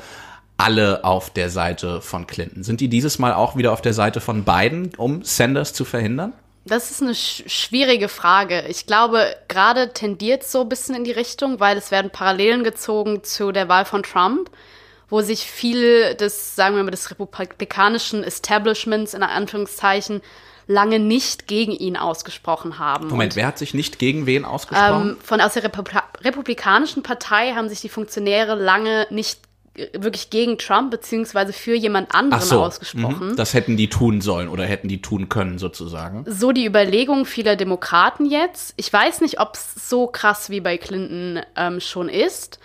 alle auf der Seite von Clinton. Sind die dieses Mal auch wieder auf der Seite von Biden, um Sanders zu verhindern? Das ist eine sch schwierige Frage. Ich glaube, gerade tendiert so ein bisschen in die Richtung, weil es werden Parallelen gezogen zu der Wahl von Trump wo sich viel des, sagen wir mal, des republikanischen Establishments in Anführungszeichen lange nicht gegen ihn ausgesprochen haben. Moment, Und, wer hat sich nicht gegen wen ausgesprochen? Ähm, von aus der Republi Republikanischen Partei haben sich die Funktionäre lange nicht wirklich gegen Trump beziehungsweise für jemand anderen so, ausgesprochen. Mhm. Das hätten die tun sollen oder hätten die tun können sozusagen. So die Überlegung vieler Demokraten jetzt. Ich weiß nicht, ob es so krass wie bei Clinton ähm, schon ist,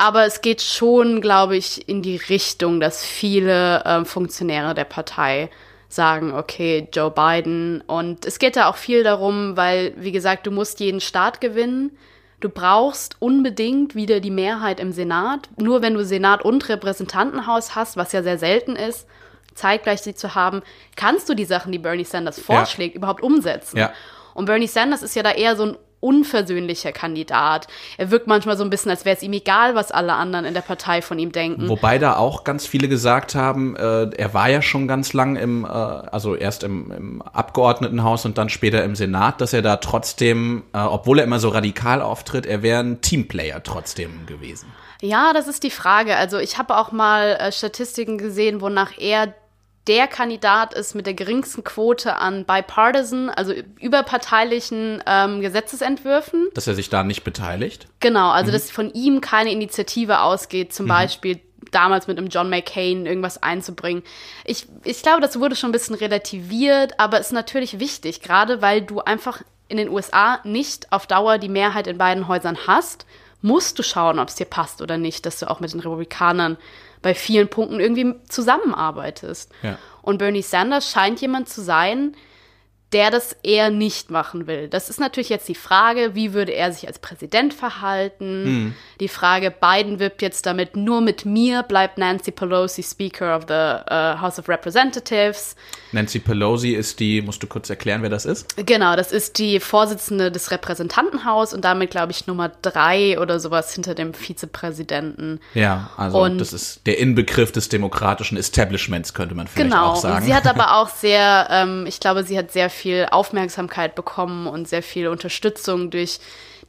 aber es geht schon, glaube ich, in die Richtung, dass viele ähm, Funktionäre der Partei sagen, okay, Joe Biden. Und es geht da auch viel darum, weil, wie gesagt, du musst jeden Staat gewinnen. Du brauchst unbedingt wieder die Mehrheit im Senat. Nur wenn du Senat und Repräsentantenhaus hast, was ja sehr selten ist, zeitgleich sie zu haben, kannst du die Sachen, die Bernie Sanders vorschlägt, ja. überhaupt umsetzen. Ja. Und Bernie Sanders ist ja da eher so ein unversöhnlicher Kandidat. Er wirkt manchmal so ein bisschen, als wäre es ihm egal, was alle anderen in der Partei von ihm denken. Wobei da auch ganz viele gesagt haben, äh, er war ja schon ganz lang im, äh, also erst im, im, Abgeordnetenhaus und dann später im Senat, dass er da trotzdem, äh, obwohl er immer so radikal auftritt, er wäre ein Teamplayer trotzdem gewesen. Ja, das ist die Frage. Also ich habe auch mal äh, Statistiken gesehen, wonach er der Kandidat ist mit der geringsten Quote an bipartisan, also überparteilichen ähm, Gesetzesentwürfen. Dass er sich da nicht beteiligt? Genau, also mhm. dass von ihm keine Initiative ausgeht, zum mhm. Beispiel damals mit einem John McCain irgendwas einzubringen. Ich, ich glaube, das wurde schon ein bisschen relativiert, aber ist natürlich wichtig, gerade weil du einfach in den USA nicht auf Dauer die Mehrheit in beiden Häusern hast, musst du schauen, ob es dir passt oder nicht, dass du auch mit den Republikanern bei vielen Punkten irgendwie zusammenarbeitest. Ja. Und Bernie Sanders scheint jemand zu sein, der das eher nicht machen will. Das ist natürlich jetzt die Frage, wie würde er sich als Präsident verhalten? Mhm. Die Frage, Biden wirbt jetzt damit, nur mit mir bleibt Nancy Pelosi Speaker of the uh, House of Representatives. Nancy Pelosi ist die, musst du kurz erklären, wer das ist? Genau, das ist die Vorsitzende des Repräsentantenhaus und damit, glaube ich, Nummer drei oder sowas hinter dem Vizepräsidenten. Ja, also und das ist der Inbegriff des demokratischen Establishments, könnte man vielleicht genau, auch sagen. Genau, sie hat aber auch sehr, ähm, ich glaube, sie hat sehr viel viel Aufmerksamkeit bekommen und sehr viel Unterstützung durch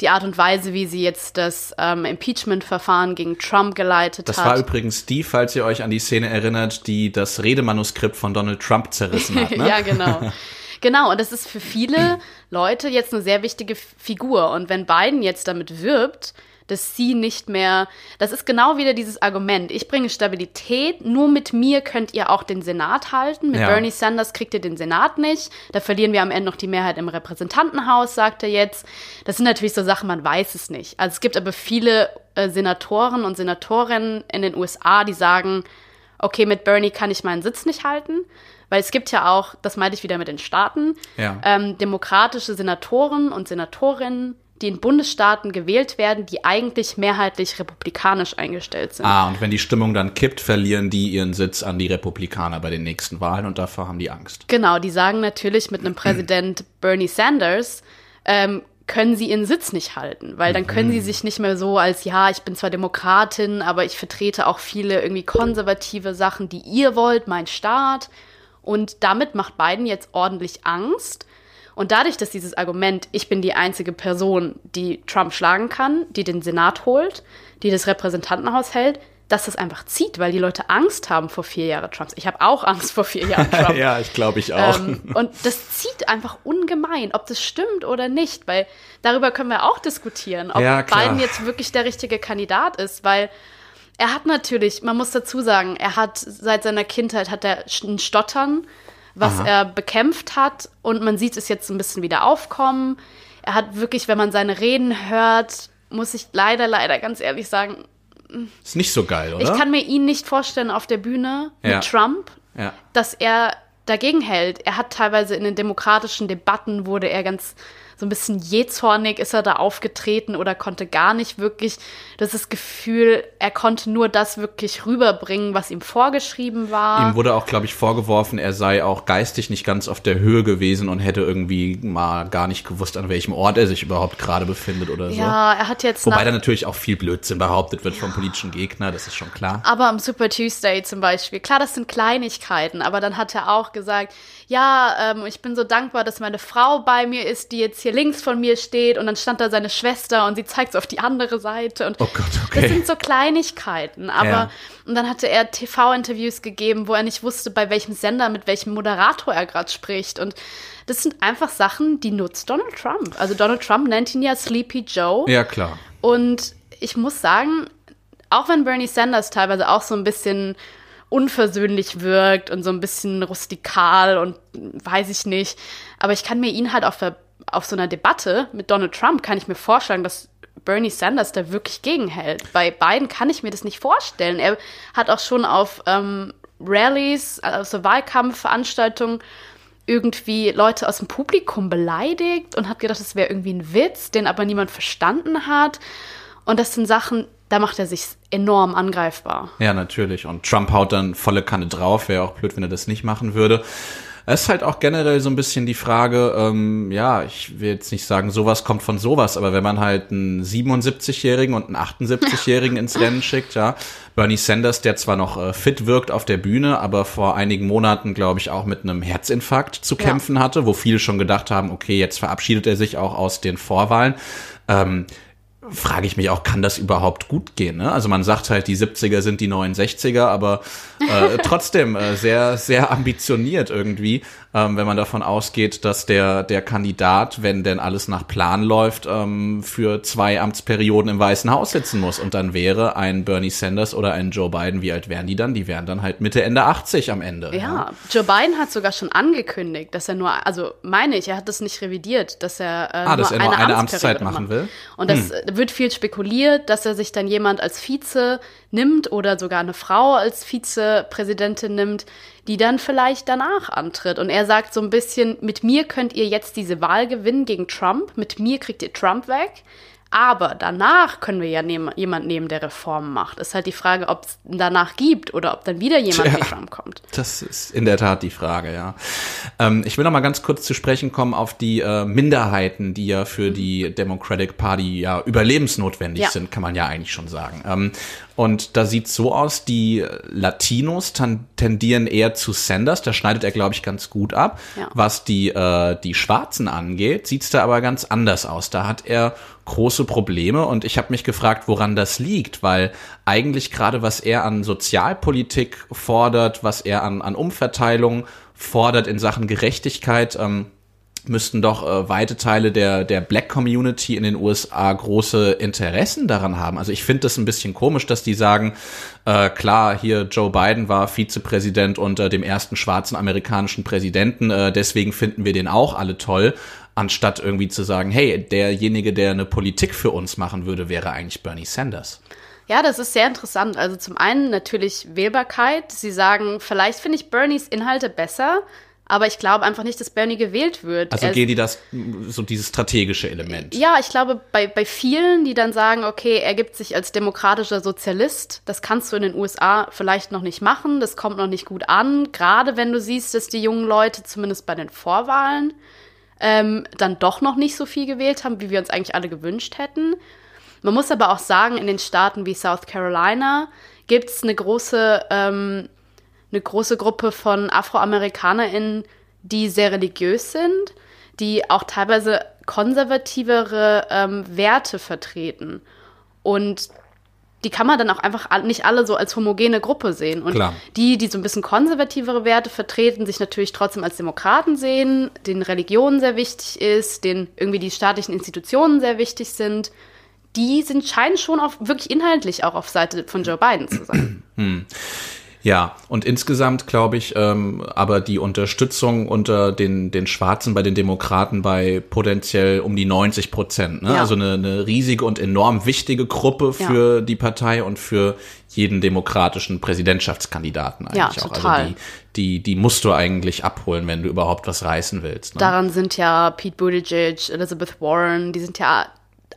die Art und Weise, wie sie jetzt das ähm, Impeachment-Verfahren gegen Trump geleitet das hat. Das war übrigens die, falls ihr euch an die Szene erinnert, die das Redemanuskript von Donald Trump zerrissen hat. Ne? ja, genau. Genau, und das ist für viele Leute jetzt eine sehr wichtige Figur. Und wenn Biden jetzt damit wirbt, dass sie nicht mehr, das ist genau wieder dieses Argument, ich bringe Stabilität, nur mit mir könnt ihr auch den Senat halten, mit ja. Bernie Sanders kriegt ihr den Senat nicht, da verlieren wir am Ende noch die Mehrheit im Repräsentantenhaus, sagt er jetzt. Das sind natürlich so Sachen, man weiß es nicht. Also es gibt aber viele äh, Senatoren und Senatorinnen in den USA, die sagen, okay, mit Bernie kann ich meinen Sitz nicht halten. Weil es gibt ja auch, das meinte ich wieder mit den Staaten, ja. ähm, demokratische Senatoren und Senatorinnen, die in Bundesstaaten gewählt werden, die eigentlich mehrheitlich republikanisch eingestellt sind. Ah, und wenn die Stimmung dann kippt, verlieren die ihren Sitz an die Republikaner bei den nächsten Wahlen und davor haben die Angst. Genau, die sagen natürlich mit einem Präsident Bernie Sanders, ähm, können sie ihren Sitz nicht halten, weil dann können sie mhm. sich nicht mehr so als, ja, ich bin zwar Demokratin, aber ich vertrete auch viele irgendwie konservative Sachen, die ihr wollt, mein Staat. Und damit macht Biden jetzt ordentlich Angst. Und dadurch, dass dieses Argument, ich bin die einzige Person, die Trump schlagen kann, die den Senat holt, die das Repräsentantenhaus hält, dass das einfach zieht, weil die Leute Angst haben vor vier Jahren Trumps. Ich habe auch Angst vor vier Jahren Trump. ja, ich glaube ich auch. Ähm, und das zieht einfach ungemein, ob das stimmt oder nicht, weil darüber können wir auch diskutieren, ob ja, Biden jetzt wirklich der richtige Kandidat ist, weil er hat natürlich, man muss dazu sagen, er hat seit seiner Kindheit hat er ein Stottern was Aha. er bekämpft hat. Und man sieht es jetzt ein bisschen wieder aufkommen. Er hat wirklich, wenn man seine Reden hört, muss ich leider, leider ganz ehrlich sagen. Ist nicht so geil, oder? Ich kann mir ihn nicht vorstellen auf der Bühne mit ja. Trump, ja. dass er dagegen hält. Er hat teilweise in den demokratischen Debatten wurde er ganz so ein bisschen jähzornig ist er da aufgetreten oder konnte gar nicht wirklich das, das Gefühl, er konnte nur das wirklich rüberbringen, was ihm vorgeschrieben war. Ihm wurde auch, glaube ich, vorgeworfen, er sei auch geistig nicht ganz auf der Höhe gewesen und hätte irgendwie mal gar nicht gewusst, an welchem Ort er sich überhaupt gerade befindet oder so. Ja, er hat jetzt. Wobei da natürlich auch viel Blödsinn behauptet wird ja. vom politischen Gegner, das ist schon klar. Aber am Super Tuesday zum Beispiel, klar, das sind Kleinigkeiten, aber dann hat er auch gesagt, ja, ähm, ich bin so dankbar, dass meine Frau bei mir ist, die jetzt hier links von mir steht und dann stand da seine Schwester und sie zeigt so auf die andere Seite und oh Gott, okay. das sind so Kleinigkeiten, aber ja. und dann hatte er TV-Interviews gegeben, wo er nicht wusste, bei welchem Sender mit welchem Moderator er gerade spricht und das sind einfach Sachen, die nutzt Donald Trump. Also Donald Trump nennt ihn ja Sleepy Joe. Ja, klar. Und ich muss sagen, auch wenn Bernie Sanders teilweise auch so ein bisschen unversöhnlich wirkt und so ein bisschen rustikal und weiß ich nicht. Aber ich kann mir ihn halt auf, auf so einer Debatte mit Donald Trump, kann ich mir vorstellen, dass Bernie Sanders da wirklich gegenhält. Bei Biden kann ich mir das nicht vorstellen. Er hat auch schon auf ähm, Rallies, also Wahlkampfveranstaltungen, irgendwie Leute aus dem Publikum beleidigt und hat gedacht, das wäre irgendwie ein Witz, den aber niemand verstanden hat. Und das sind Sachen, da macht er sich enorm angreifbar. Ja, natürlich. Und Trump haut dann volle Kanne drauf. Wäre auch blöd, wenn er das nicht machen würde. Es ist halt auch generell so ein bisschen die Frage, ähm, ja, ich will jetzt nicht sagen, sowas kommt von sowas, aber wenn man halt einen 77-Jährigen und einen 78-Jährigen ins Rennen schickt, ja, Bernie Sanders, der zwar noch äh, fit wirkt auf der Bühne, aber vor einigen Monaten, glaube ich, auch mit einem Herzinfarkt zu kämpfen ja. hatte, wo viele schon gedacht haben, okay, jetzt verabschiedet er sich auch aus den Vorwahlen. Ähm, frage ich mich auch, kann das überhaupt gut gehen? Ne? Also man sagt halt, die 70er sind die neuen 60er, aber äh, trotzdem äh, sehr, sehr ambitioniert irgendwie ähm, wenn man davon ausgeht, dass der, der Kandidat, wenn denn alles nach Plan läuft, ähm, für zwei Amtsperioden im Weißen Haus sitzen muss. Und dann wäre ein Bernie Sanders oder ein Joe Biden, wie alt wären die dann? Die wären dann halt Mitte, Ende 80 am Ende. Ja, ja. Joe Biden hat sogar schon angekündigt, dass er nur, also meine ich, er hat das nicht revidiert, dass er, äh, ah, dass nur er eine, eine Amtszeit machen will. Und das hm. wird viel spekuliert, dass er sich dann jemand als Vize nimmt oder sogar eine Frau als Vizepräsidentin nimmt, die dann vielleicht danach antritt. Und er sagt so ein bisschen, mit mir könnt ihr jetzt diese Wahl gewinnen gegen Trump, mit mir kriegt ihr Trump weg. Aber danach können wir ja nehm, jemand nehmen, der Reformen macht. Ist halt die Frage, ob es danach gibt oder ob dann wieder jemand ja, wie Trump kommt. Das ist in der Tat die Frage, ja. Ähm, ich will noch mal ganz kurz zu sprechen kommen auf die äh, Minderheiten, die ja für die Democratic Party ja überlebensnotwendig ja. sind, kann man ja eigentlich schon sagen. Ähm, und da sieht so aus, die Latinos tendieren eher zu Sanders, da schneidet er, glaube ich, ganz gut ab. Ja. Was die, äh, die Schwarzen angeht, sieht's da aber ganz anders aus. Da hat er große Probleme und ich habe mich gefragt, woran das liegt, weil eigentlich gerade was er an Sozialpolitik fordert, was er an, an Umverteilung fordert in Sachen Gerechtigkeit, ähm, müssten doch äh, weite Teile der, der Black Community in den USA große Interessen daran haben. Also ich finde das ein bisschen komisch, dass die sagen, äh, klar, hier Joe Biden war Vizepräsident unter dem ersten schwarzen amerikanischen Präsidenten, äh, deswegen finden wir den auch alle toll, anstatt irgendwie zu sagen, hey, derjenige, der eine Politik für uns machen würde, wäre eigentlich Bernie Sanders. Ja, das ist sehr interessant. Also zum einen natürlich Wählbarkeit. Sie sagen, vielleicht finde ich Bernies Inhalte besser, aber ich glaube einfach nicht, dass Bernie gewählt wird. Also geht die das, so dieses strategische Element. Ja, ich glaube, bei, bei vielen, die dann sagen, okay, er gibt sich als demokratischer Sozialist, das kannst du in den USA vielleicht noch nicht machen, das kommt noch nicht gut an, gerade wenn du siehst, dass die jungen Leute zumindest bei den Vorwahlen ähm, dann doch noch nicht so viel gewählt haben, wie wir uns eigentlich alle gewünscht hätten. Man muss aber auch sagen, in den Staaten wie South Carolina gibt es eine große ähm, eine große Gruppe von AfroamerikanerInnen, die sehr religiös sind, die auch teilweise konservativere ähm, Werte vertreten. Und die kann man dann auch einfach nicht alle so als homogene Gruppe sehen. Und Klar. die, die so ein bisschen konservativere Werte vertreten, sich natürlich trotzdem als Demokraten sehen, denen Religion sehr wichtig ist, denen irgendwie die staatlichen Institutionen sehr wichtig sind, die sind, scheinen schon auf, wirklich inhaltlich auch auf Seite von Joe Biden zu sein. Hm. Ja, und insgesamt glaube ich, ähm, aber die Unterstützung unter den, den Schwarzen bei den Demokraten bei potenziell um die 90 Prozent. Ne? Ja. Also eine, eine riesige und enorm wichtige Gruppe für ja. die Partei und für jeden demokratischen Präsidentschaftskandidaten eigentlich ja, auch. Also total. Also die, die, die musst du eigentlich abholen, wenn du überhaupt was reißen willst. Ne? Daran sind ja Pete Buttigieg, Elizabeth Warren, die sind ja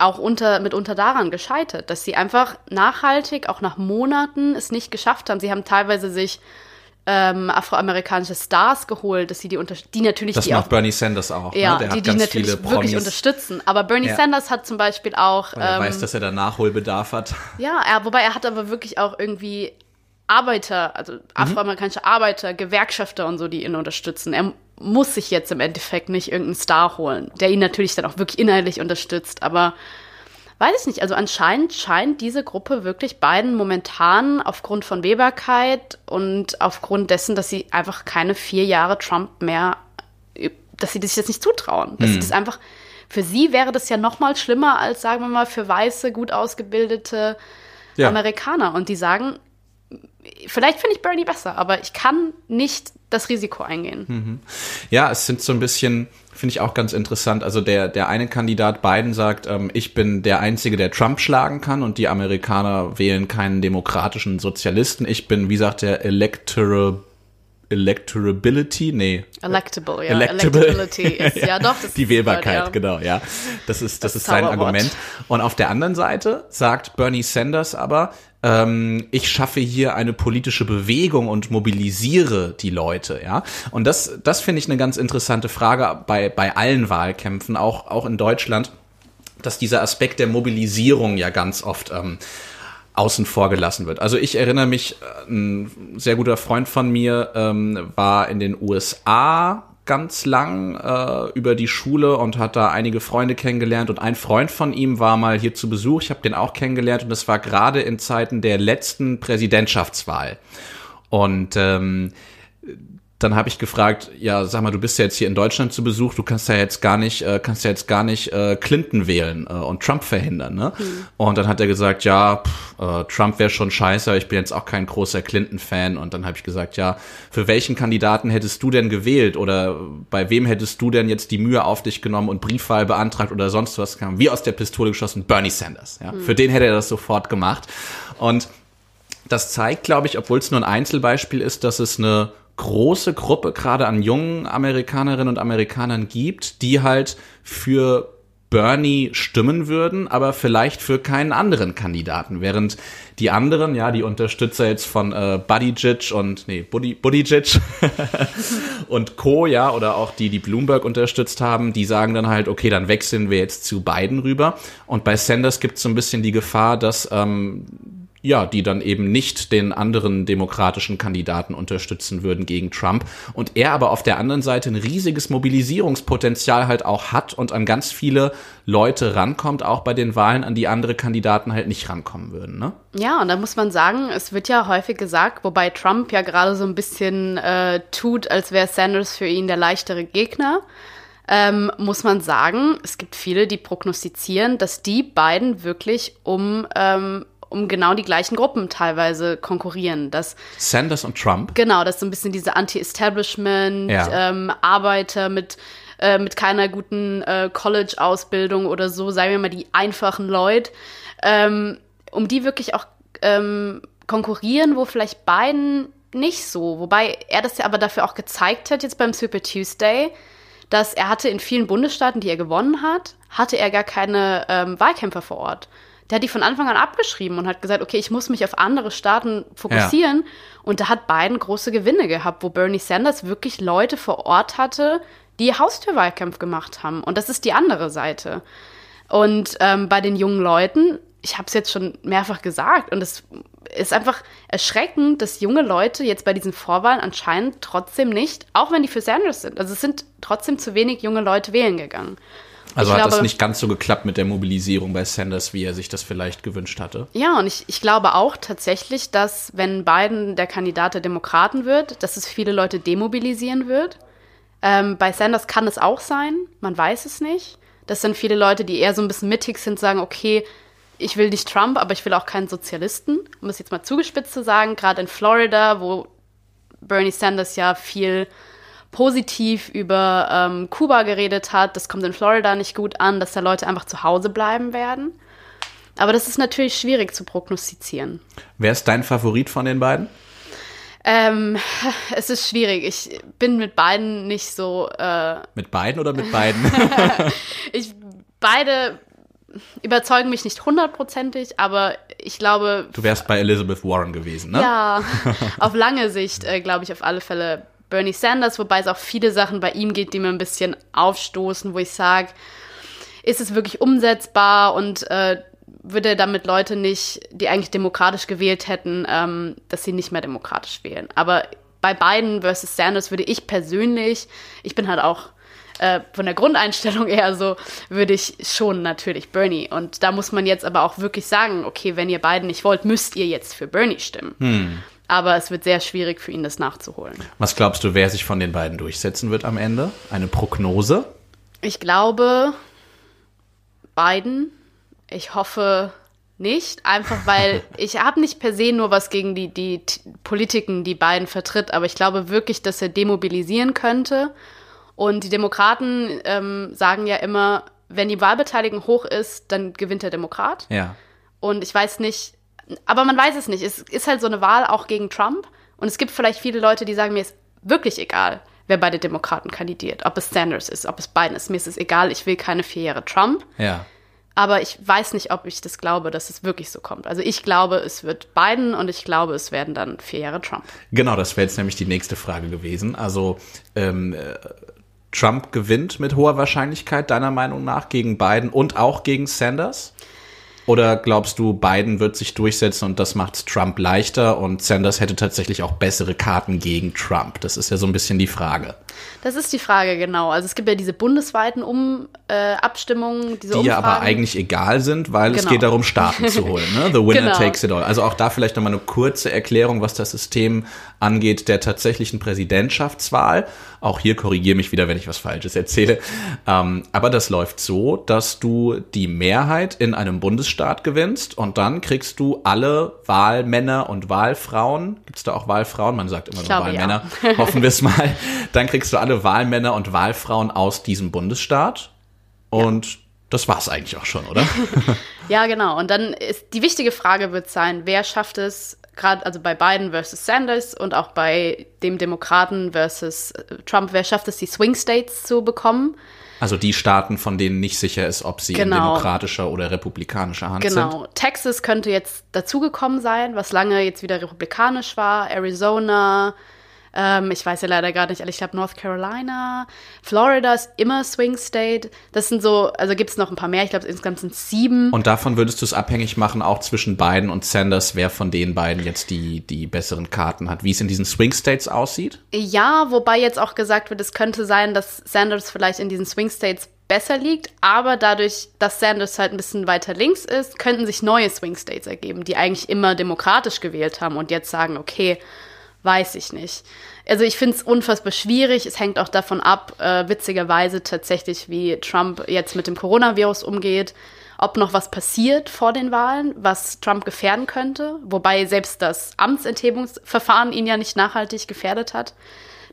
auch unter, mitunter daran gescheitert, dass sie einfach nachhaltig, auch nach Monaten, es nicht geschafft haben. Sie haben teilweise sich ähm, afroamerikanische Stars geholt, dass sie die unter die natürlich das die macht auch, Bernie Sanders auch ne? ja ne? die die natürlich wirklich unterstützen aber Bernie ja. Sanders hat zum Beispiel auch Weil er ähm, weiß dass er da Nachholbedarf hat ja er, wobei er hat aber wirklich auch irgendwie Arbeiter also mhm. afroamerikanische mhm. Arbeiter Gewerkschafter und so die ihn unterstützen er muss sich jetzt im Endeffekt nicht irgendeinen Star holen, der ihn natürlich dann auch wirklich inhaltlich unterstützt. Aber weiß ich nicht, also anscheinend scheint diese Gruppe wirklich beiden momentan aufgrund von Wählbarkeit und aufgrund dessen, dass sie einfach keine vier Jahre Trump mehr, dass sie das jetzt nicht zutrauen. Dass hm. sie das einfach, für sie wäre das ja noch mal schlimmer als, sagen wir mal, für weiße, gut ausgebildete ja. Amerikaner. Und die sagen, vielleicht finde ich Bernie besser, aber ich kann nicht das Risiko eingehen. Mhm. Ja, es sind so ein bisschen, finde ich auch ganz interessant. Also der, der eine Kandidat Biden sagt, ähm, ich bin der Einzige, der Trump schlagen kann und die Amerikaner wählen keinen demokratischen Sozialisten. Ich bin, wie sagt der, Electoral Electorability, nee. Electable, ja. Electable. Electability ist, ja, doch. die Wählbarkeit, ja. genau, ja. Das ist, das, das ist sein Argument. Und auf der anderen Seite sagt Bernie Sanders aber, ähm, ich schaffe hier eine politische Bewegung und mobilisiere die Leute, ja. Und das, das finde ich eine ganz interessante Frage bei, bei allen Wahlkämpfen, auch, auch in Deutschland, dass dieser Aspekt der Mobilisierung ja ganz oft ähm, außen vor gelassen wird. Also ich erinnere mich, äh, ein sehr guter Freund von mir ähm, war in den USA ganz lang äh, über die Schule und hat da einige Freunde kennengelernt und ein Freund von ihm war mal hier zu Besuch. Ich habe den auch kennengelernt und das war gerade in Zeiten der letzten Präsidentschaftswahl. Und ähm, dann habe ich gefragt, ja, sag mal, du bist ja jetzt hier in Deutschland zu Besuch, du kannst ja jetzt gar nicht, äh, kannst ja jetzt gar nicht äh, Clinton wählen äh, und Trump verhindern, ne? Mhm. Und dann hat er gesagt, ja, pff, äh, Trump wäre schon scheiße, ich bin jetzt auch kein großer Clinton-Fan. Und dann habe ich gesagt, ja, für welchen Kandidaten hättest du denn gewählt oder bei wem hättest du denn jetzt die Mühe auf dich genommen und Briefwahl beantragt oder sonst was kam? Wie aus der Pistole geschossen, Bernie Sanders. Ja? Mhm. Für den hätte er das sofort gemacht. Und das zeigt, glaube ich, obwohl es nur ein Einzelbeispiel ist, dass es eine große Gruppe gerade an jungen Amerikanerinnen und Amerikanern gibt, die halt für Bernie stimmen würden, aber vielleicht für keinen anderen Kandidaten, während die anderen, ja, die Unterstützer jetzt von äh, Buttigieg und nee, Buddy, Buttigieg und Co, ja, oder auch die, die Bloomberg unterstützt haben, die sagen dann halt, okay, dann wechseln wir jetzt zu Biden rüber. Und bei Sanders gibt es so ein bisschen die Gefahr, dass ähm, ja, die dann eben nicht den anderen demokratischen Kandidaten unterstützen würden gegen Trump. Und er aber auf der anderen Seite ein riesiges Mobilisierungspotenzial halt auch hat und an ganz viele Leute rankommt, auch bei den Wahlen, an die andere Kandidaten halt nicht rankommen würden, ne? Ja, und da muss man sagen, es wird ja häufig gesagt, wobei Trump ja gerade so ein bisschen äh, tut, als wäre Sanders für ihn der leichtere Gegner. Ähm, muss man sagen, es gibt viele, die prognostizieren, dass die beiden wirklich um ähm, um genau die gleichen Gruppen teilweise konkurrieren. Dass, Sanders und Trump? Genau, dass so ein bisschen diese Anti-Establishment, ja. ähm, Arbeiter mit äh, mit keiner guten äh, College-Ausbildung oder so, sagen wir mal die einfachen Leute, ähm, um die wirklich auch ähm, konkurrieren, wo vielleicht beiden nicht so. Wobei er das ja aber dafür auch gezeigt hat jetzt beim Super Tuesday, dass er hatte in vielen Bundesstaaten, die er gewonnen hat, hatte er gar keine ähm, Wahlkämpfer vor Ort der hat die von Anfang an abgeschrieben und hat gesagt, okay, ich muss mich auf andere Staaten fokussieren. Ja. Und da hat Biden große Gewinne gehabt, wo Bernie Sanders wirklich Leute vor Ort hatte, die Haustürwahlkampf gemacht haben. Und das ist die andere Seite. Und ähm, bei den jungen Leuten, ich habe es jetzt schon mehrfach gesagt, und es ist einfach erschreckend, dass junge Leute jetzt bei diesen Vorwahlen anscheinend trotzdem nicht, auch wenn die für Sanders sind, also es sind trotzdem zu wenig junge Leute wählen gegangen. Also ich hat glaube, das nicht ganz so geklappt mit der Mobilisierung bei Sanders, wie er sich das vielleicht gewünscht hatte. Ja, und ich, ich glaube auch tatsächlich, dass wenn Biden der Kandidat der Demokraten wird, dass es viele Leute demobilisieren wird. Ähm, bei Sanders kann es auch sein, man weiß es nicht. Das sind viele Leute, die eher so ein bisschen mittig sind, sagen, okay, ich will nicht Trump, aber ich will auch keinen Sozialisten. Um es jetzt mal zugespitzt zu sagen, gerade in Florida, wo Bernie Sanders ja viel positiv über ähm, Kuba geredet hat. Das kommt in Florida nicht gut an, dass da Leute einfach zu Hause bleiben werden. Aber das ist natürlich schwierig zu prognostizieren. Wer ist dein Favorit von den beiden? Ähm, es ist schwierig. Ich bin mit beiden nicht so. Äh mit beiden oder mit beiden? ich, beide überzeugen mich nicht hundertprozentig, aber ich glaube. Du wärst bei Elizabeth Warren gewesen, ne? Ja, auf lange Sicht äh, glaube ich auf alle Fälle Bernie Sanders, wobei es auch viele Sachen bei ihm geht, die mir ein bisschen aufstoßen, wo ich sage, ist es wirklich umsetzbar und äh, würde damit Leute nicht, die eigentlich demokratisch gewählt hätten, ähm, dass sie nicht mehr demokratisch wählen. Aber bei Biden versus Sanders würde ich persönlich, ich bin halt auch äh, von der Grundeinstellung eher so, würde ich schon natürlich Bernie. Und da muss man jetzt aber auch wirklich sagen, okay, wenn ihr beiden nicht wollt, müsst ihr jetzt für Bernie stimmen. Hm. Aber es wird sehr schwierig für ihn, das nachzuholen. Was glaubst du, wer sich von den beiden durchsetzen wird am Ende? Eine Prognose? Ich glaube, Biden. Ich hoffe nicht, einfach weil ich habe nicht per se nur was gegen die, die Politiken, die Biden vertritt, aber ich glaube wirklich, dass er demobilisieren könnte. Und die Demokraten ähm, sagen ja immer, wenn die Wahlbeteiligung hoch ist, dann gewinnt der Demokrat. Ja. Und ich weiß nicht, aber man weiß es nicht. Es ist halt so eine Wahl auch gegen Trump. Und es gibt vielleicht viele Leute, die sagen, mir ist wirklich egal, wer bei den Demokraten kandidiert. Ob es Sanders ist, ob es Biden ist. Mir ist es egal, ich will keine vier Jahre Trump. Ja. Aber ich weiß nicht, ob ich das glaube, dass es wirklich so kommt. Also ich glaube, es wird Biden und ich glaube, es werden dann vier Jahre Trump. Genau, das wäre jetzt nämlich die nächste Frage gewesen. Also ähm, äh, Trump gewinnt mit hoher Wahrscheinlichkeit, deiner Meinung nach, gegen Biden und auch gegen Sanders? Oder glaubst du, Biden wird sich durchsetzen und das macht Trump leichter und Sanders hätte tatsächlich auch bessere Karten gegen Trump? Das ist ja so ein bisschen die Frage. Das ist die Frage, genau. Also es gibt ja diese bundesweiten um äh, Abstimmungen, diese die Umfragen. ja aber eigentlich egal sind, weil genau. es geht darum, Staaten zu holen. Ne? The winner genau. takes it all. Also auch da vielleicht nochmal eine kurze Erklärung, was das System angeht der tatsächlichen Präsidentschaftswahl. Auch hier korrigiere mich wieder, wenn ich was Falsches erzähle. Ähm, aber das läuft so, dass du die Mehrheit in einem Bundesstaat gewinnst und dann kriegst du alle Wahlmänner und Wahlfrauen. Gibt es da auch Wahlfrauen? Man sagt immer nur Wahlmänner. Ja. Hoffen wir es mal. Dann kriegst du alle Wahlmänner und Wahlfrauen aus diesem Bundesstaat. Und ja. das war's eigentlich auch schon, oder? ja, genau. Und dann ist die wichtige Frage wird sein, wer schafft es, gerade also bei Biden versus Sanders und auch bei dem Demokraten versus äh, Trump, wer schafft es, die Swing States zu bekommen? Also die Staaten, von denen nicht sicher ist, ob sie Genau. in demokratischer oder republikanischer Hand sind. Genau. Texas könnte jetzt dazugekommen sein, was lange jetzt wieder republikanisch war. Arizona, ähm, ich weiß ja leider gar nicht, ich glaube North Carolina, Florida ist immer Swing State. Das sind so, also gibt es noch ein paar mehr, ich glaube insgesamt sind es sieben. Und davon würdest du es abhängig machen, auch zwischen Biden und Sanders, wer von den beiden jetzt die, die besseren Karten hat, wie es in diesen Swing States aussieht? Ja, wobei jetzt auch gesagt wird, es könnte sein, dass Sanders vielleicht in diesen Swing States besser liegt, aber dadurch, dass Sanders halt ein bisschen weiter links ist, könnten sich neue Swing States ergeben, die eigentlich immer demokratisch gewählt haben und jetzt sagen, okay, weiß ich nicht. Also ich finde es unfassbar schwierig. Es hängt auch davon ab, äh, witzigerweise tatsächlich, wie Trump jetzt mit dem Coronavirus umgeht, ob noch was passiert vor den Wahlen, was Trump gefährden könnte. Wobei selbst das Amtsenthebungsverfahren ihn ja nicht nachhaltig gefährdet hat.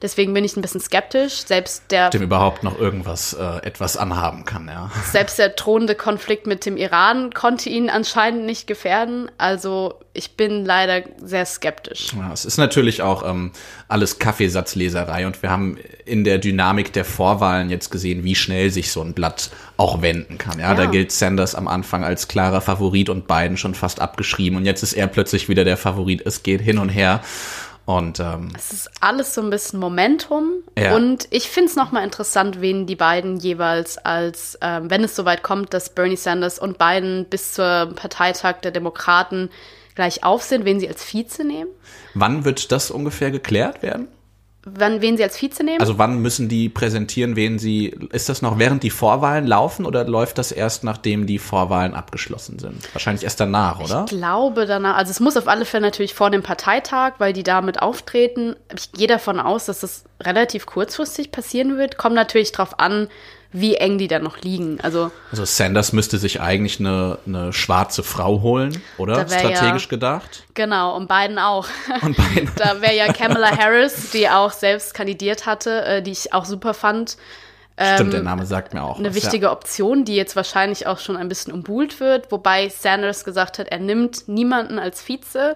Deswegen bin ich ein bisschen skeptisch. Selbst der, Dem überhaupt noch irgendwas, äh, etwas anhaben kann, ja. selbst der drohende Konflikt mit dem Iran konnte ihn anscheinend nicht gefährden. Also ich bin leider sehr skeptisch. Ja, es ist natürlich auch ähm, alles Kaffeesatzleserei und wir haben in der Dynamik der Vorwahlen jetzt gesehen, wie schnell sich so ein Blatt auch wenden kann. Ja, Ja. da gilt Sanders am Anfang als klarer Favorit und Biden schon fast abgeschrieben und jetzt ist er plötzlich wieder der Favorit. Es geht hin und her und ähm, Es ist alles so ein bisschen Momentum. Ja. Und ich finde es nochmal interessant, wen die beiden jeweils als, ähm, wenn es soweit kommt, dass Bernie Sanders und Biden bis zur Parteitag der Demokraten gleich auf sind, wen sie als Vize nehmen. wann wird das ungefähr geklärt werden? Wann, wen sie als Vize nehmen? Also wann müssen die präsentieren, wen sie, ist das noch während die Vorwahlen laufen oder läuft das erst, nachdem die Vorwahlen abgeschlossen sind? Wahrscheinlich erst danach, oder? Ich glaube danach, also es muss auf alle Fälle natürlich vor dem Parteitag, weil die damit auftreten. Ich gehe davon aus, dass das relativ kurzfristig passieren wird. Kommt natürlich drauf an, wie eng die dann noch liegen. Also Also Sanders müsste sich eigentlich eine, eine schwarze Frau holen, oder? Wär ja- Strategisch gedacht. genau, und Biden auch. Und Biden. Da wäre ja Kamala Harris, die auch selbst kandidiert hatte, äh, die ich auch super fand. Stimmt, der Name sagt mir auch Eine was, wichtige Option, die jetzt wahrscheinlich auch schon ein bisschen umbuhlt wird, wobei Sanders gesagt hat, er nimmt niemanden als Vize,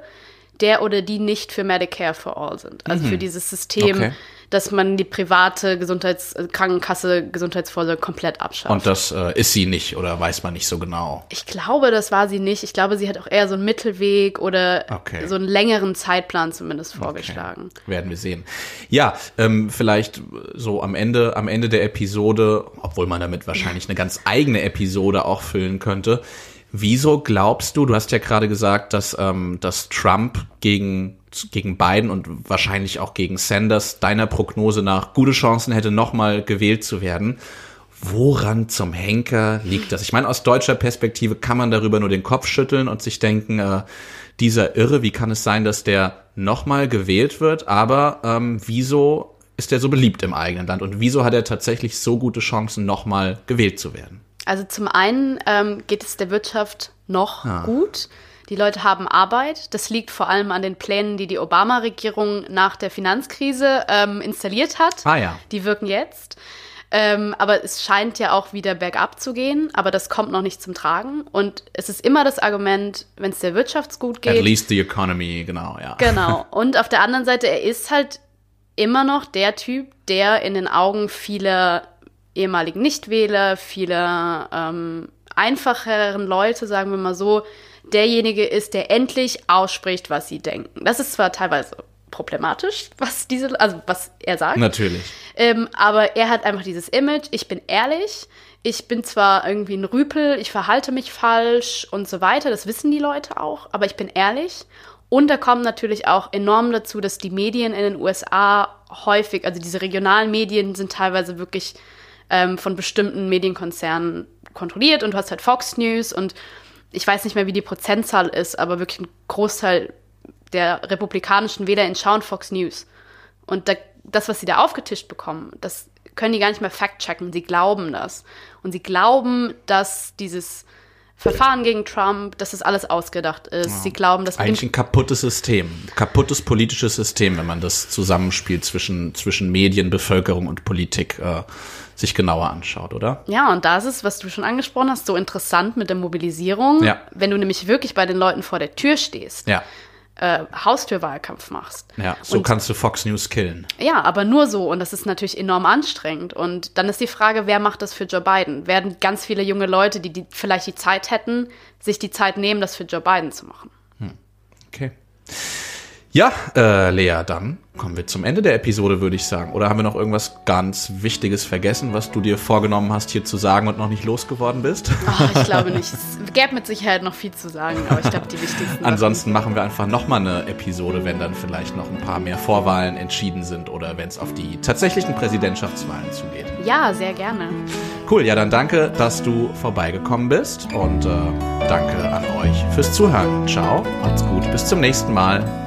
der oder die nicht für Medicare for All sind. Also für dieses System, Mhm. Okay. Dass man die private Gesundheits äh, Krankenkasse, Gesundheitsvorsorge komplett abschafft. Und das äh, ist sie nicht oder weiß man nicht so genau. ich glaube, das war sie nicht. Ich glaube, sie hat auch eher so einen Mittelweg oder Okay. so einen längeren Zeitplan zumindest vorgeschlagen. Okay. Werden wir sehen. Ja, ähm, vielleicht so am Ende, am Ende der Episode, obwohl man damit wahrscheinlich eine ganz eigene Episode auch füllen könnte. Wieso glaubst du, du hast ja gerade gesagt, dass, ähm, dass Trump gegen, gegen Biden und wahrscheinlich auch gegen Sanders deiner Prognose nach gute Chancen hätte, nochmal gewählt zu werden. Woran zum Henker liegt das? Ich meine, aus deutscher Perspektive kann man darüber nur den Kopf schütteln und sich denken, äh, dieser Irre, wie kann es sein, dass der nochmal gewählt wird? Aber ähm, wieso ist er so beliebt im eigenen Land und wieso hat er tatsächlich so gute Chancen, nochmal gewählt zu werden? Also zum einen ähm, geht es der Wirtschaft noch gut. Die Leute haben Arbeit. Das liegt vor allem an den Plänen, die die Obama-Regierung nach der Finanzkrise ähm, installiert hat. Ah ja. Die wirken jetzt. Ähm, aber es scheint ja auch wieder bergab zu gehen, aber das kommt noch nicht zum Tragen. Und es ist immer das Argument, wenn es der Wirtschaft gut At geht, least the economy, genau, ja. Genau. Und auf der anderen Seite, er ist halt immer noch der Typ, der in den Augen vieler ehemaligen Nichtwähler, vieler ähm, einfacheren Leute, sagen wir mal so, derjenige ist, der endlich ausspricht, was sie denken. Das ist zwar teilweise problematisch, was diese, also was er sagt. Natürlich. Ähm, aber er hat einfach dieses Image, ich bin ehrlich, ich bin zwar irgendwie ein Rüpel, ich verhalte mich falsch und so weiter, das wissen die Leute auch, aber ich bin ehrlich. Und da kommt natürlich auch enorm dazu, dass die Medien in den USA häufig, also diese regionalen Medien sind teilweise wirklich ähm, von bestimmten Medienkonzernen kontrolliert und du hast halt Fox News und ich weiß nicht mehr, wie die Prozentzahl ist, aber wirklich ein Großteil der republikanischen Wähler schauen Fox News. Und da, das, was sie da aufgetischt bekommen, das können die gar nicht mehr fact-checken. Sie glauben das. Und sie glauben, dass dieses Verfahren gegen Trump, dass das alles ausgedacht ist. Sie glauben, dass Eigentlich ein kaputtes System, kaputtes politisches System, wenn man das Zusammenspiel zwischen, zwischen Medien, Bevölkerung und Politik äh, sich genauer anschaut, oder? Ja, und das ist, was du schon angesprochen hast, so interessant mit der Mobilisierung. Ja. Wenn du nämlich wirklich bei den Leuten vor der Tür stehst, Ja. äh, Haustürwahlkampf machst. Ja, so Und- kannst du Fox News killen. Ja, aber nur so. Und das ist natürlich enorm anstrengend. Und dann ist die Frage, wer macht das für Joe Biden? Werden ganz viele junge Leute, die, die vielleicht die Zeit hätten, sich die Zeit nehmen, das für Joe Biden zu machen? Okay. Ja, äh, Lea, dann kommen wir zum Ende der Episode, würde ich sagen. Oder haben wir noch irgendwas ganz Wichtiges vergessen, was du dir vorgenommen hast, hier zu sagen und noch nicht losgeworden bist? Ah, ich glaube nicht. Es gäbe mit Sicherheit noch viel zu sagen, aber ich glaube, die wichtigsten. Ansonsten machen wir einfach nochmal eine Episode, wenn dann vielleicht noch ein paar mehr Vorwahlen entschieden sind oder wenn es auf die tatsächlichen Präsidentschaftswahlen zugeht. Ja, sehr gerne. Cool, ja, dann danke, dass du vorbeigekommen bist und äh, danke an euch fürs Zuhören. Ciao, macht's gut, bis zum nächsten Mal.